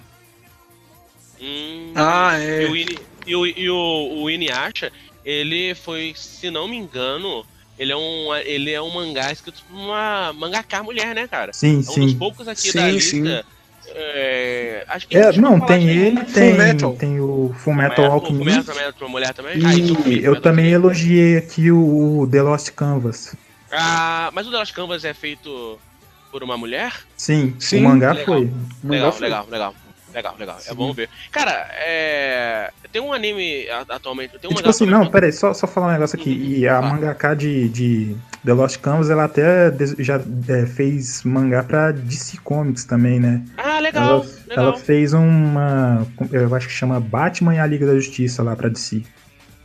Hum, Ah, E é. o, Ini- e o, e o, o Inuyasha, ele foi, se não me engano, ele é um, ele é um mangá escrito por uma mangaká mulher, né, cara? Sim, É um dos sim. poucos aqui Sim, da sim. É, acho que É, não, tem de- ele, tem, Metal. tem o Full Metal Fullmetal Alchemist. também é pra mulher também? Ah, isso eu E Fullmetal também elogiei aqui o, o The Lost Canvas. Ah, mas o The Last Canvas é feito por uma mulher? Sim, Sim, o mangá legal. foi. O Legal, mangá foi- legal, legal. Legal, legal. É Sim. bom ver. Cara, é. Tem um anime atualmente. Tem um E, tipo assim, não, peraí, só, só falar um negócio aqui. E a Ah. mangaka de, de The Lost Canvas, ela até já é, fez mangá pra DC Comics também, né? Ah, legal, ela, legal. ela fez uma. Eu acho que chama Batman e a Liga da Justiça lá pra DC.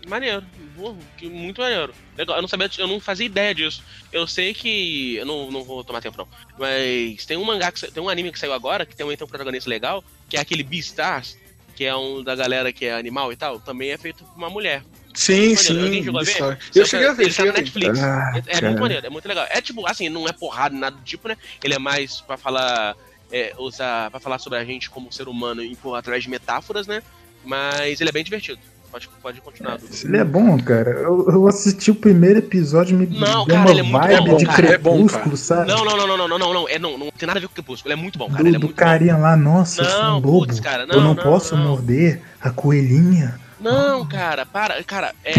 Maneiro. Porra, que muito maneiro. Legal. Eu não sabia, eu não fazia ideia disso. Eu sei que. Eu não, não vou tomar tempo, não. Mas tem um mangá que tem um anime que saiu agora, que também tem um protagonista legal, que é aquele Beastars, que é um da galera que é animal e tal, também é feito por uma mulher. Sim. Alguém sim. a ver? Eu Só cheguei a ver, Ele tá cheguei na. Netflix. Ah, É, é muito maneiro, é muito legal. É tipo, assim, não é porrada, nada do tipo, né? Ele é mais pra falar. É, usar. para falar sobre a gente como ser humano e pô, através de metáforas, né? Mas ele é bem divertido. Pode, pode continuar, Dudu. Ele é bom, cara. Eu, eu assisti o primeiro episódio me Não, deu cara, uma ele é muito vibe bom, de cara. É bom, crepúsculo, cara. sabe? Não, não, não, não, não, não, não, não. É, não, não tem nada a ver com Crepúsculo. Ele é muito bom, cara. do ele é do carinha lá, nossa, eu sou Não, um lobo. putz, cara, eu não, não, não, posso não. morder a coelhinha. bom. Não, cara, para. Cara, é.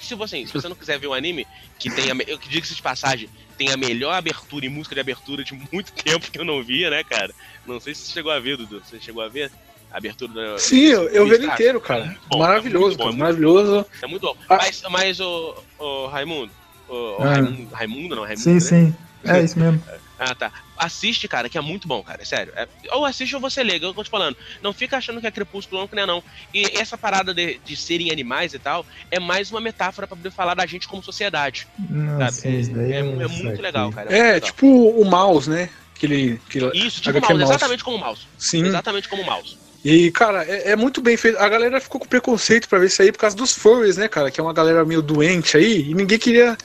Se você, assim, se você não quiser ver um anime que tem a. Eu que digo de passagem, tem a melhor abertura e música de abertura de muito tempo que eu não via, né, cara? Não sei se você chegou a ver, Dudu. Você chegou a ver? A abertura do. Sim, eu, eu vi ele inteiro, É cara. muito bom, maravilhoso, é bom, cara. é Maravilhoso. É muito bom. Ah. Mas, mas o, o Raimundo. O, o Ah. Raimundo, Raimundo não, Raimundo. Sim, né? sim. É isso mesmo. Ah, tá. Assiste, cara, que é muito bom, cara. É sério. É- ou assiste ou você lê, é que eu tô te falando. Não fica achando que é crepúsculo, não, que não é não. E essa parada de, de serem animais e tal é mais uma metáfora pra poder falar da gente como sociedade. Nossa, Sabe? isso daí É, é eu muito legal, cara. É, legal. tipo o mouse, né? Aquele. aquele Isso, tipo mouse, mouse. exatamente como o mouse. Sim. Exatamente como o mouse. E, cara, é, é muito bem feito. A galera ficou com preconceito pra ver isso aí por causa dos furries, né, cara? Que é uma galera meio doente aí. E ninguém queria,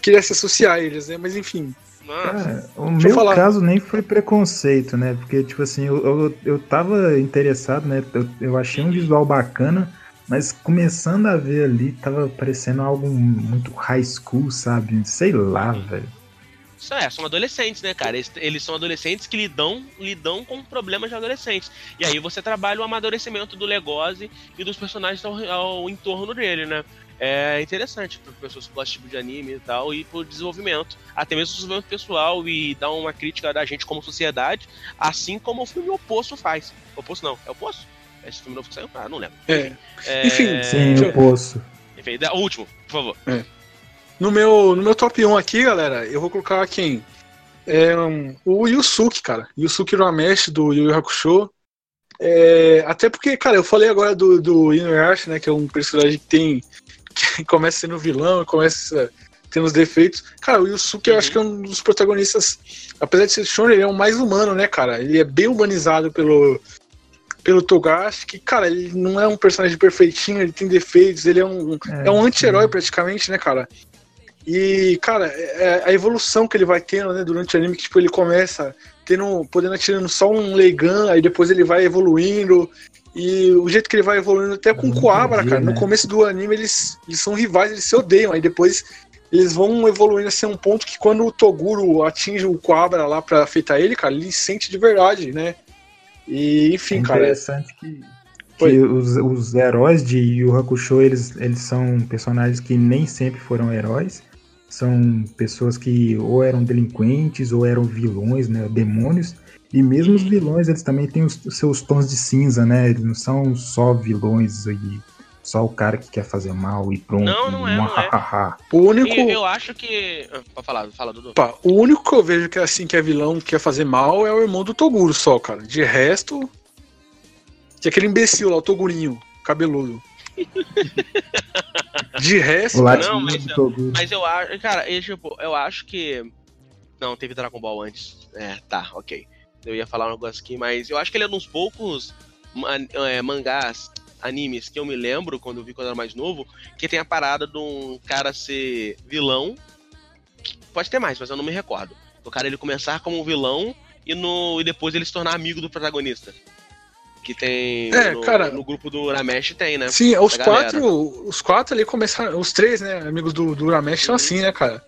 queria se associar a eles, né? Mas enfim. Cara, o Deixa eu meu falar. caso nem foi preconceito, né? Porque, tipo assim, eu, eu, eu tava interessado, né? Eu, eu achei um visual bacana, mas começando a ver ali, tava parecendo algo muito high school, sabe? Sei lá, velho. Isso é, são adolescentes, né, cara? Eles, eles são adolescentes que lidam, lidam com problemas de adolescentes. E aí você trabalha o amadurecimento do Legosi e dos personagens ao, ao entorno dele, né? É interessante para pessoas que gostam tipo de anime e tal, e pro desenvolvimento. Até mesmo o desenvolvimento pessoal e dar uma crítica da gente como sociedade, assim como o filme Oposto faz. Oposto não, é Oposto? Esse filme novo que saiu? Ah, não lembro. É. É, Enfim, Sim, Deixa eu- o poço. Enfim, o último, por favor. No meu, no meu top 1 aqui, galera, eu vou colocar quem? É, um, o Yusuke, cara. Yusuke Urameshi do Yu Yu Hakusho. É, até porque, cara, eu falei agora do, do Inuyasha, né? Que é um personagem que tem. que começa sendo vilão, começa tendo os defeitos. Cara, o Yusuke eu acho que é um dos protagonistas. Apesar de ser shonen, ele é o mais humano, né, cara? Ele é bem humanizado pelo. Pelo Togashi, que, cara, ele não é um personagem perfeitinho, ele tem defeitos, ele é um, é um anti-herói praticamente, né, cara? E, cara, é a evolução que ele vai tendo, né, durante o anime, que tipo, ele começa tendo, podendo atirando só um Leigan, aí depois ele vai evoluindo. E o jeito que ele vai evoluindo até com o Coabra, cara. No né? começo do anime eles, eles são rivais, eles se odeiam. Aí depois eles vão evoluindo a ser um ponto que quando o Toguro atinge o Coabra lá pra afetar ele, cara, ele sente de verdade, né? E enfim, é cara. interessante que, que os, os heróis de Yu Hakusho, eles, eles são personagens que nem sempre foram heróis. São pessoas que ou eram delinquentes ou eram vilões, né? Demônios. E mesmo os vilões, eles também têm os, seus tons de cinza, né? Eles não são só vilões e só o cara que quer fazer mal e pronto. Não, não é, não é. O único. E eu acho que. Ah, Pode falar, fala, Dudu. Opa, o único que eu vejo que é assim, que é vilão, que quer fazer mal, é o irmão do Toguro só, cara. De resto. Que é aquele imbecil lá, o Togurinho, cabeludo. De resto, Não, mas eu-. Mas eu acho, cara, eu, tipo, eu acho que. Não, teve Dragon Ball antes. É, tá, ok. Eu ia falar um negócio aqui, mas eu acho que ele é um dos poucos man- é, mangás, animes que eu me lembro quando eu vi quando eu era mais novo, que tem a parada de um cara ser vilão. Pode ter mais, mas eu não me recordo. O cara ele começar como um vilão e, no, e depois ele se tornar amigo do protagonista. Que tem. É, no, cara- no grupo do Uramesh tem, né? Sim, os galera. quatro. Os quatro ali começaram. Os três, né? Amigos do, do Uramesh são assim, né, cara?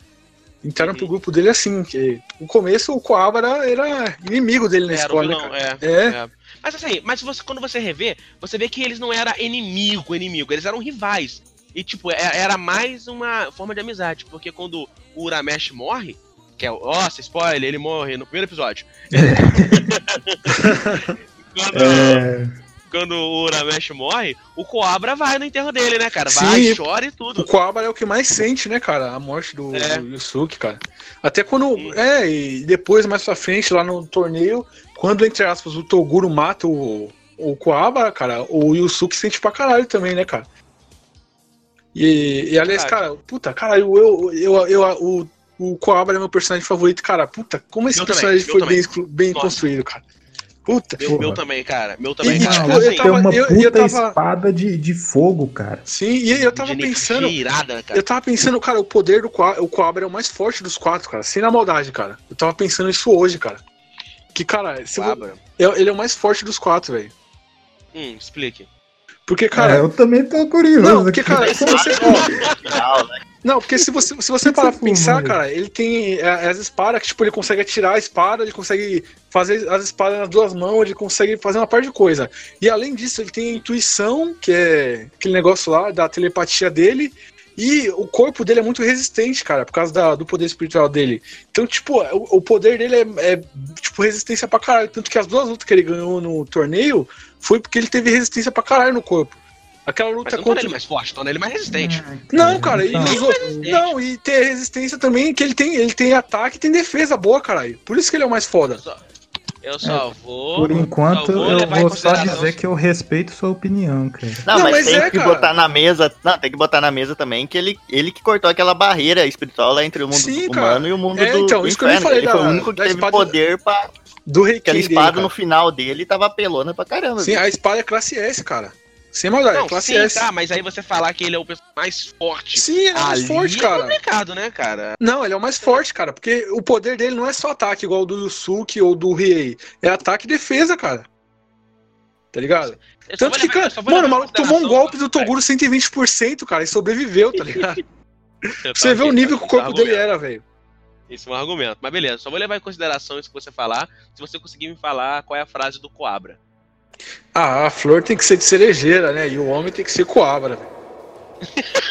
Entraram Uhum. pro grupo dele assim. Que no começo o Coabra era inimigo dele na Era escola, né, vilão, cara? é, É. é. Mas assim, mas você, quando você revê, você vê que eles não eram inimigo, inimigo, eles eram rivais. E tipo, é- era mais uma forma de amizade, porque quando o Uramesh morre, que é, o- nossa, spoiler, ele morre no primeiro episódio. quando, É, quando o Uramesh morre, o Coabra vai no enterro dele, né, cara? Sim. Vai, chora e O tudo. Coabra é o que mais sente, né, cara? A morte do, É. do Yusuke, cara. Até quando. Sim. É, e depois, mais pra frente, lá no torneio, quando, entre aspas, o Toguro mata o, o Coabra, cara, o Yusuke sente pra caralho também, né, cara? E, e aliás, cara, puta, caralho, eu, eu, eu, o, o Coabra é meu personagem favorito, cara. Puta, como esse também, personagem meu foi também. bem, bem Nossa. construído, cara. Puta. Meu, meu também, cara. Meu também, E, cara. tipo, eu tem tava- uma eu- puta eu tava- espada de, de fogo, cara. Sim, e eu tava de pensando. irada, cara. Eu tava pensando, cara, o poder do o Coabra é o mais forte dos quatro, cara. Sem na maldade, cara. Eu tava pensando isso hoje, cara. Que, cara, se vo- Coabra. é- ele é o mais forte dos quatro, velho. Hum, explique. Porque, É, cara. eu também tô curioso. não, porque, aqui. cara, se você. ó, Final, né? não, porque se você, se você parar pra pensar, fumou, cara, ele tem é, as espadas que, tipo, ele consegue atirar a espada, ele consegue fazer as espadas nas duas mãos, ele consegue fazer uma parte de coisa. E além disso, ele tem a intuição, que é aquele negócio lá da telepatia dele. E o corpo dele é muito resistente, cara, por causa da- do poder espiritual dele. Então, tipo, o, o poder dele é, é, tipo, resistência pra caralho. Tanto que as duas lutas que ele ganhou no torneio foi porque ele teve resistência pra caralho no corpo. Aquela luta contra. ele mais forte, torna ele mais resistente. Não, cara, ele Então, usou. Não, e tem resistência também, que ele tem, ele tem ataque e tem defesa boa, caralho. Por isso que ele é o mais foda. Eu só vou. Por enquanto, vou eu vou só dizer que eu respeito sua opinião, cara. Não, Não, mas, mas tem é, que cara. botar na mesa. Não, tem que botar na mesa também que ele, ele que cortou aquela barreira espiritual lá entre o mundo Sim, humano cara. e o mundo É, do, então, do isso que eu nem inferno. falei Ele foi da- o único que da teve espada- poder pra. Do rei Aquela dele, espada cara. no final dele tava pelona pra caramba. Sim, bicho. a espada é classe S, cara. Sem maldade, Não, é classe sim, S. tá, mas aí você falar que ele é o mais forte. Sim, ele é o mais forte, é cara. complicado, né, cara? Não, ele é o mais forte, cara, porque o poder dele não é só ataque, igual o do Yusuke ou do Riei. É ataque e defesa, cara. Tá ligado? Eu Tanto que, levar- cara, mano, o maluco tomou um golpe do Toguro 120%, cara, e sobreviveu, tá ligado? Você vê o aqui, nível que o corpo tava dele era, velho. Esse é um argumento. Mas beleza, só vou levar em consideração isso que você falar, se você conseguir me falar qual é a frase do Coabra. Ah, a flor tem que ser de cerejeira, né? E o homem tem que ser coabra, velho.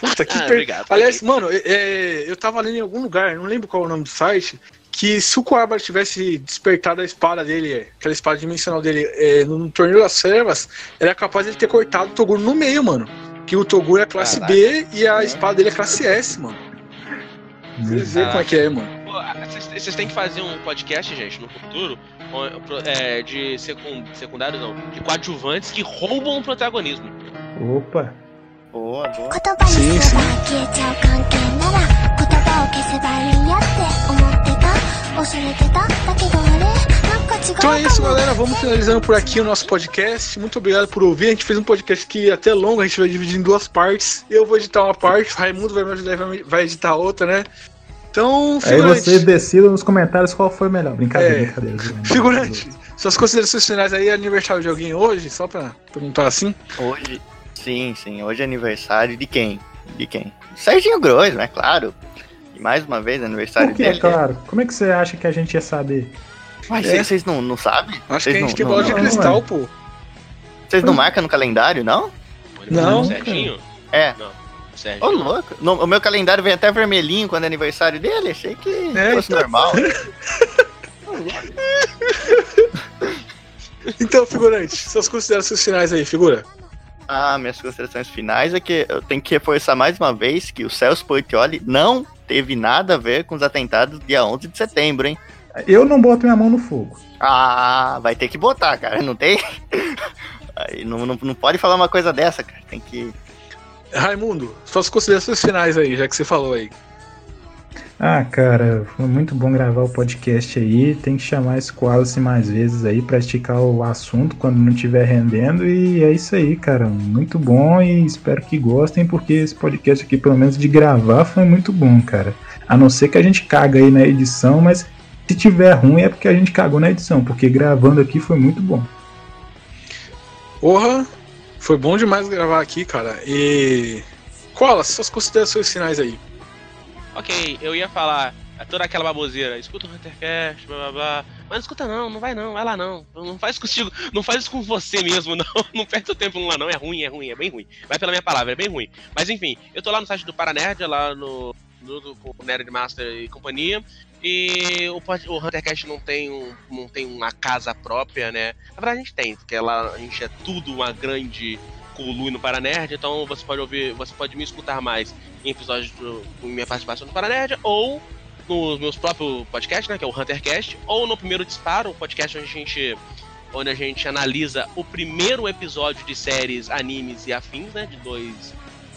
Puta que Ah, per... obrigado, Aliás, ok. mano, é- é, eu tava lendo em algum lugar, não lembro qual é o nome do site, que se o Coabra tivesse despertado a espada dele, aquela espada dimensional dele, é, no, torneio das trevas, era capaz de ele ter cortado o Toguro no meio, mano. Que o Toguro é classe B e a espada dele é classe S, mano. Vocês veem como é que é, mano. Pô, Vocês têm que fazer um podcast, gente, no futuro, é, de secundários, não, de coadjuvantes que roubam o protagonismo. Opa! Boa, boa. Sim, sim. Então é isso, galera. Vamos finalizando por aqui o nosso podcast. Muito obrigado por ouvir. A gente fez um podcast que até longo, a gente vai dividir em duas partes. Eu vou editar uma parte, o Raimundo vai me ajudar vai editar outra, né? Então, Aí figurante, vocês decidam nos comentários qual foi melhor. Brincadeira, É. brincadeira. figurante, suas considerações finais aí, aniversário de alguém hoje, só pra perguntar assim. Hoje, sim, sim. Hoje é aniversário de quem? De quem? Serginho Grois, né? Claro. E mais uma vez, aniversário Por que, dele. claro? Como é que você acha que a gente ia saber? Mas É. vocês não, não sabem? Acho Vocês que a gente não, tem não, bola de não- não, cristal, não. pô. Vocês não marcam no calendário, não? Não, Certinho? É. Não. Sérgio. Ô, louco. No- o meu calendário vem até vermelhinho quando é aniversário dele. Achei que É, fosse então. normal. Então, figurante, suas considerações finais aí, figura. Ah, minhas considerações finais é que eu tenho que reforçar mais uma vez que o Celso Portioli não teve nada a ver com os atentados do dia 11 de setembro, hein? Eu não boto minha mão no fogo. Ah, vai ter que botar, cara. Não tem. Aí, não, não, não pode falar uma coisa dessa, cara. Tem que. Raimundo, suas considerações finais aí, já que você falou aí. Ah, cara, foi muito bom gravar o podcast aí. Tem que chamar esse Wallace mais vezes aí pra esticar o assunto quando não estiver rendendo. E é isso aí, cara. Muito bom e espero que gostem, porque esse podcast aqui, pelo menos de gravar, foi muito bom, cara. A não ser que a gente caga aí na edição, mas se tiver ruim é porque a gente cagou na edição, porque gravando aqui foi muito bom. Porra, foi bom demais gravar aqui, cara. E. Cola, suas considerações finais aí. Ok, eu ia falar é toda aquela baboseira, escuta o Huntercast, blá blá blá. Mas não escuta não, não vai não, vai lá não. Não faz contigo, não faz isso com você mesmo, não. Não perde seu tempo lá não, é ruim, é ruim, é bem ruim. Vai pela minha palavra, é bem ruim. Mas enfim, eu tô lá no site do Paranerd, lá no. no, no o Nerd Master e companhia. E o, o Huntercast não tem, um, não tem uma casa própria, né? Na verdade a gente tem, porque lá a gente é tudo uma grande Culu no Paranerd, então você pode ouvir, você pode me escutar mais em episódios com minha participação no Paranerd, ou nos meus próprios podcasts, né, que é o Huntercast, ou no primeiro disparo, o podcast onde a gente onde a gente analisa o primeiro episódio de séries, animes e afins, né, de dois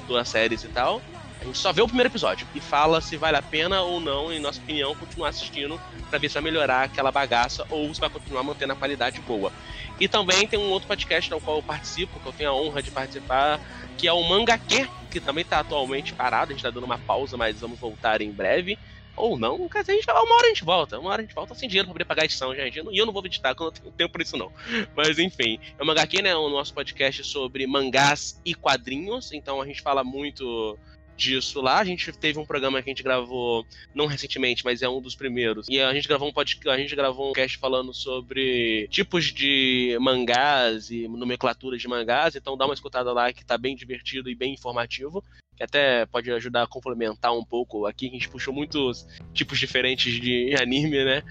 duas séries e tal. Gente só vê o primeiro episódio e fala se vale a pena ou não, em nossa opinião, continuar assistindo pra ver se vai melhorar aquela bagaça ou se vai continuar mantendo a qualidade boa. E também tem um outro podcast no qual eu participo, que eu tenho a honra de participar, que é o Mangaque, que também tá atualmente parado, a gente tá dando uma pausa, mas vamos voltar em breve. Ou não, quer dizer, a gente, uma hora a gente volta, uma hora a gente volta sem dinheiro pra poder pagar a edição, gente. E eu não vou editar, porque eu tenho tempo pra isso não. Mas enfim, é o Mangaque, né, o nosso podcast sobre mangás e quadrinhos, então a gente fala muito disso lá. A gente teve um programa que a gente gravou não recentemente, mas é um dos primeiros. E a gente gravou um podcast, a gente gravou um cast falando sobre tipos de mangás e nomenclaturas de mangás, então dá uma escutada lá que tá bem divertido e bem informativo. Que até pode ajudar a complementar um pouco aqui, que a gente puxou muitos tipos diferentes de anime, né?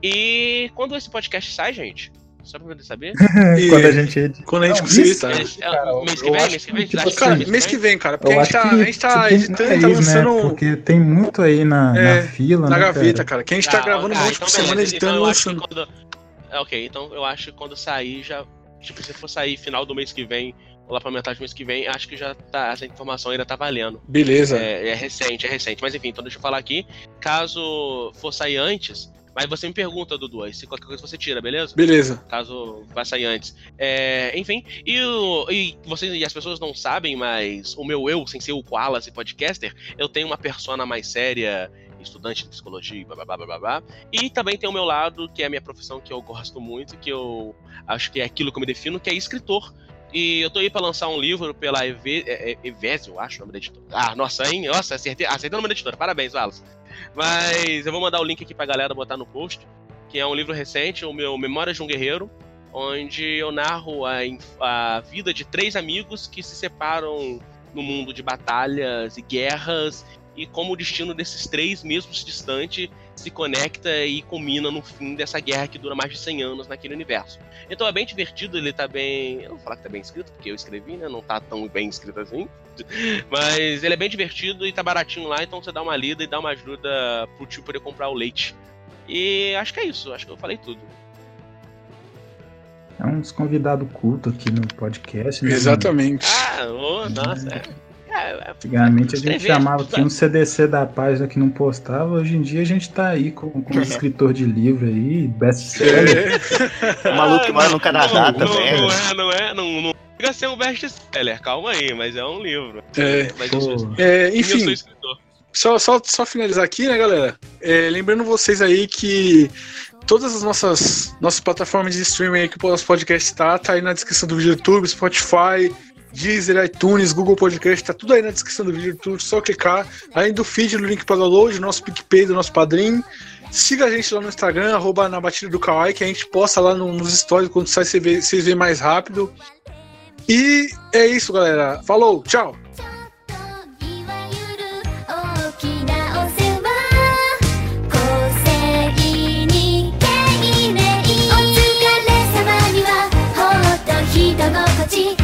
E quando esse podcast sai, gente, só pra poder saber. E- Quando a gente. Quando a gente conseguir, tá? Mês, é, mês que vem, mês que vem, tipo acham Cara, que mês que vem, cara, porque a gente tá, que a gente tá editando e tá nariz, lançando né? Porque tem muito aí na, É, na fila, na né, gaveta, cara? cara. Que a gente tá gravando um monte então por semana, beleza. editando e Então eu acho que lançando. quando- É, Ok, então eu acho que quando sair já. Tipo, se for sair final do mês que vem, ou lá pra metade do mês que vem, acho que já tá. Essa informação ainda tá valendo. Beleza. É, é recente, é recente. Mas enfim, então deixa eu falar aqui. Caso for sair antes, mas você me pergunta, Dudu, aí se qualquer coisa você tira, beleza? Beleza. caso vá sair antes. É, enfim, e, o, e vocês e as pessoas não sabem, mas o meu eu, sem ser o Koalas e podcaster, eu tenho uma persona mais séria, estudante de psicologia, blá blá blá blá blá. E também tem o meu lado, que é a minha profissão que eu gosto muito, que eu acho que é aquilo que eu me defino, que é escritor. E eu tô aí pra lançar um livro pela é, é, Evésio, eu acho o nome da editora. Ah, nossa, hein? Nossa, acertei, acertei o nome da editora. Parabéns, Wallace. Mas eu vou mandar o link aqui pra galera botar no post, que é um livro recente, o meu Memórias de um Guerreiro, onde eu narro a, a vida de três amigos que se separam no mundo de batalhas e guerras e como o destino desses três, mesmo distante, se conecta e culmina no fim dessa guerra que dura mais de 100 anos naquele universo. Então é bem divertido, ele tá bem. Eu não vou falar que tá bem escrito, porque eu escrevi, né? Não tá tão bem escrito assim. Mas ele é bem divertido e tá baratinho lá, então você dá uma lida e dá uma ajuda pro tio poder comprar o leite. E acho que é isso, acho que eu falei tudo. É uns convidados culto aqui no podcast. né, Exatamente. Ah, ô, nossa. É, é, mano? Antigamente a gente chamava aqui um CDC da página que não postava. Hoje em dia a gente tá aí com, com um escritor de livro aí, best-seller. O maluco que mora no Canadá não, também. Não, né? é, não é, não, não chega a ser um best-seller, calma aí, mas é um livro. É. Mas eu sou, É, eu sou enfim, escritor. só, só, só finalizar aqui, né, galera? É, lembrando vocês aí que todas as nossas, nossas plataformas de streaming aí que o nosso podcast tá, tá aí na descrição do vídeo do YouTube, Spotify, Deezer, iTunes, Google Podcast, tá tudo aí na descrição do vídeo do YouTube, só clicar. Além do feed, do link para download, do nosso PicPay, do nosso padrinho. Siga a gente lá no Instagram, arroba na batida do Kawaii, que a gente posta lá no- nos stories quando sai, você vê- vocês veem mais rápido. E é isso, galera. Falou, tchau! 大きなお世話公正に敬礼お疲れ様にはほっと人心地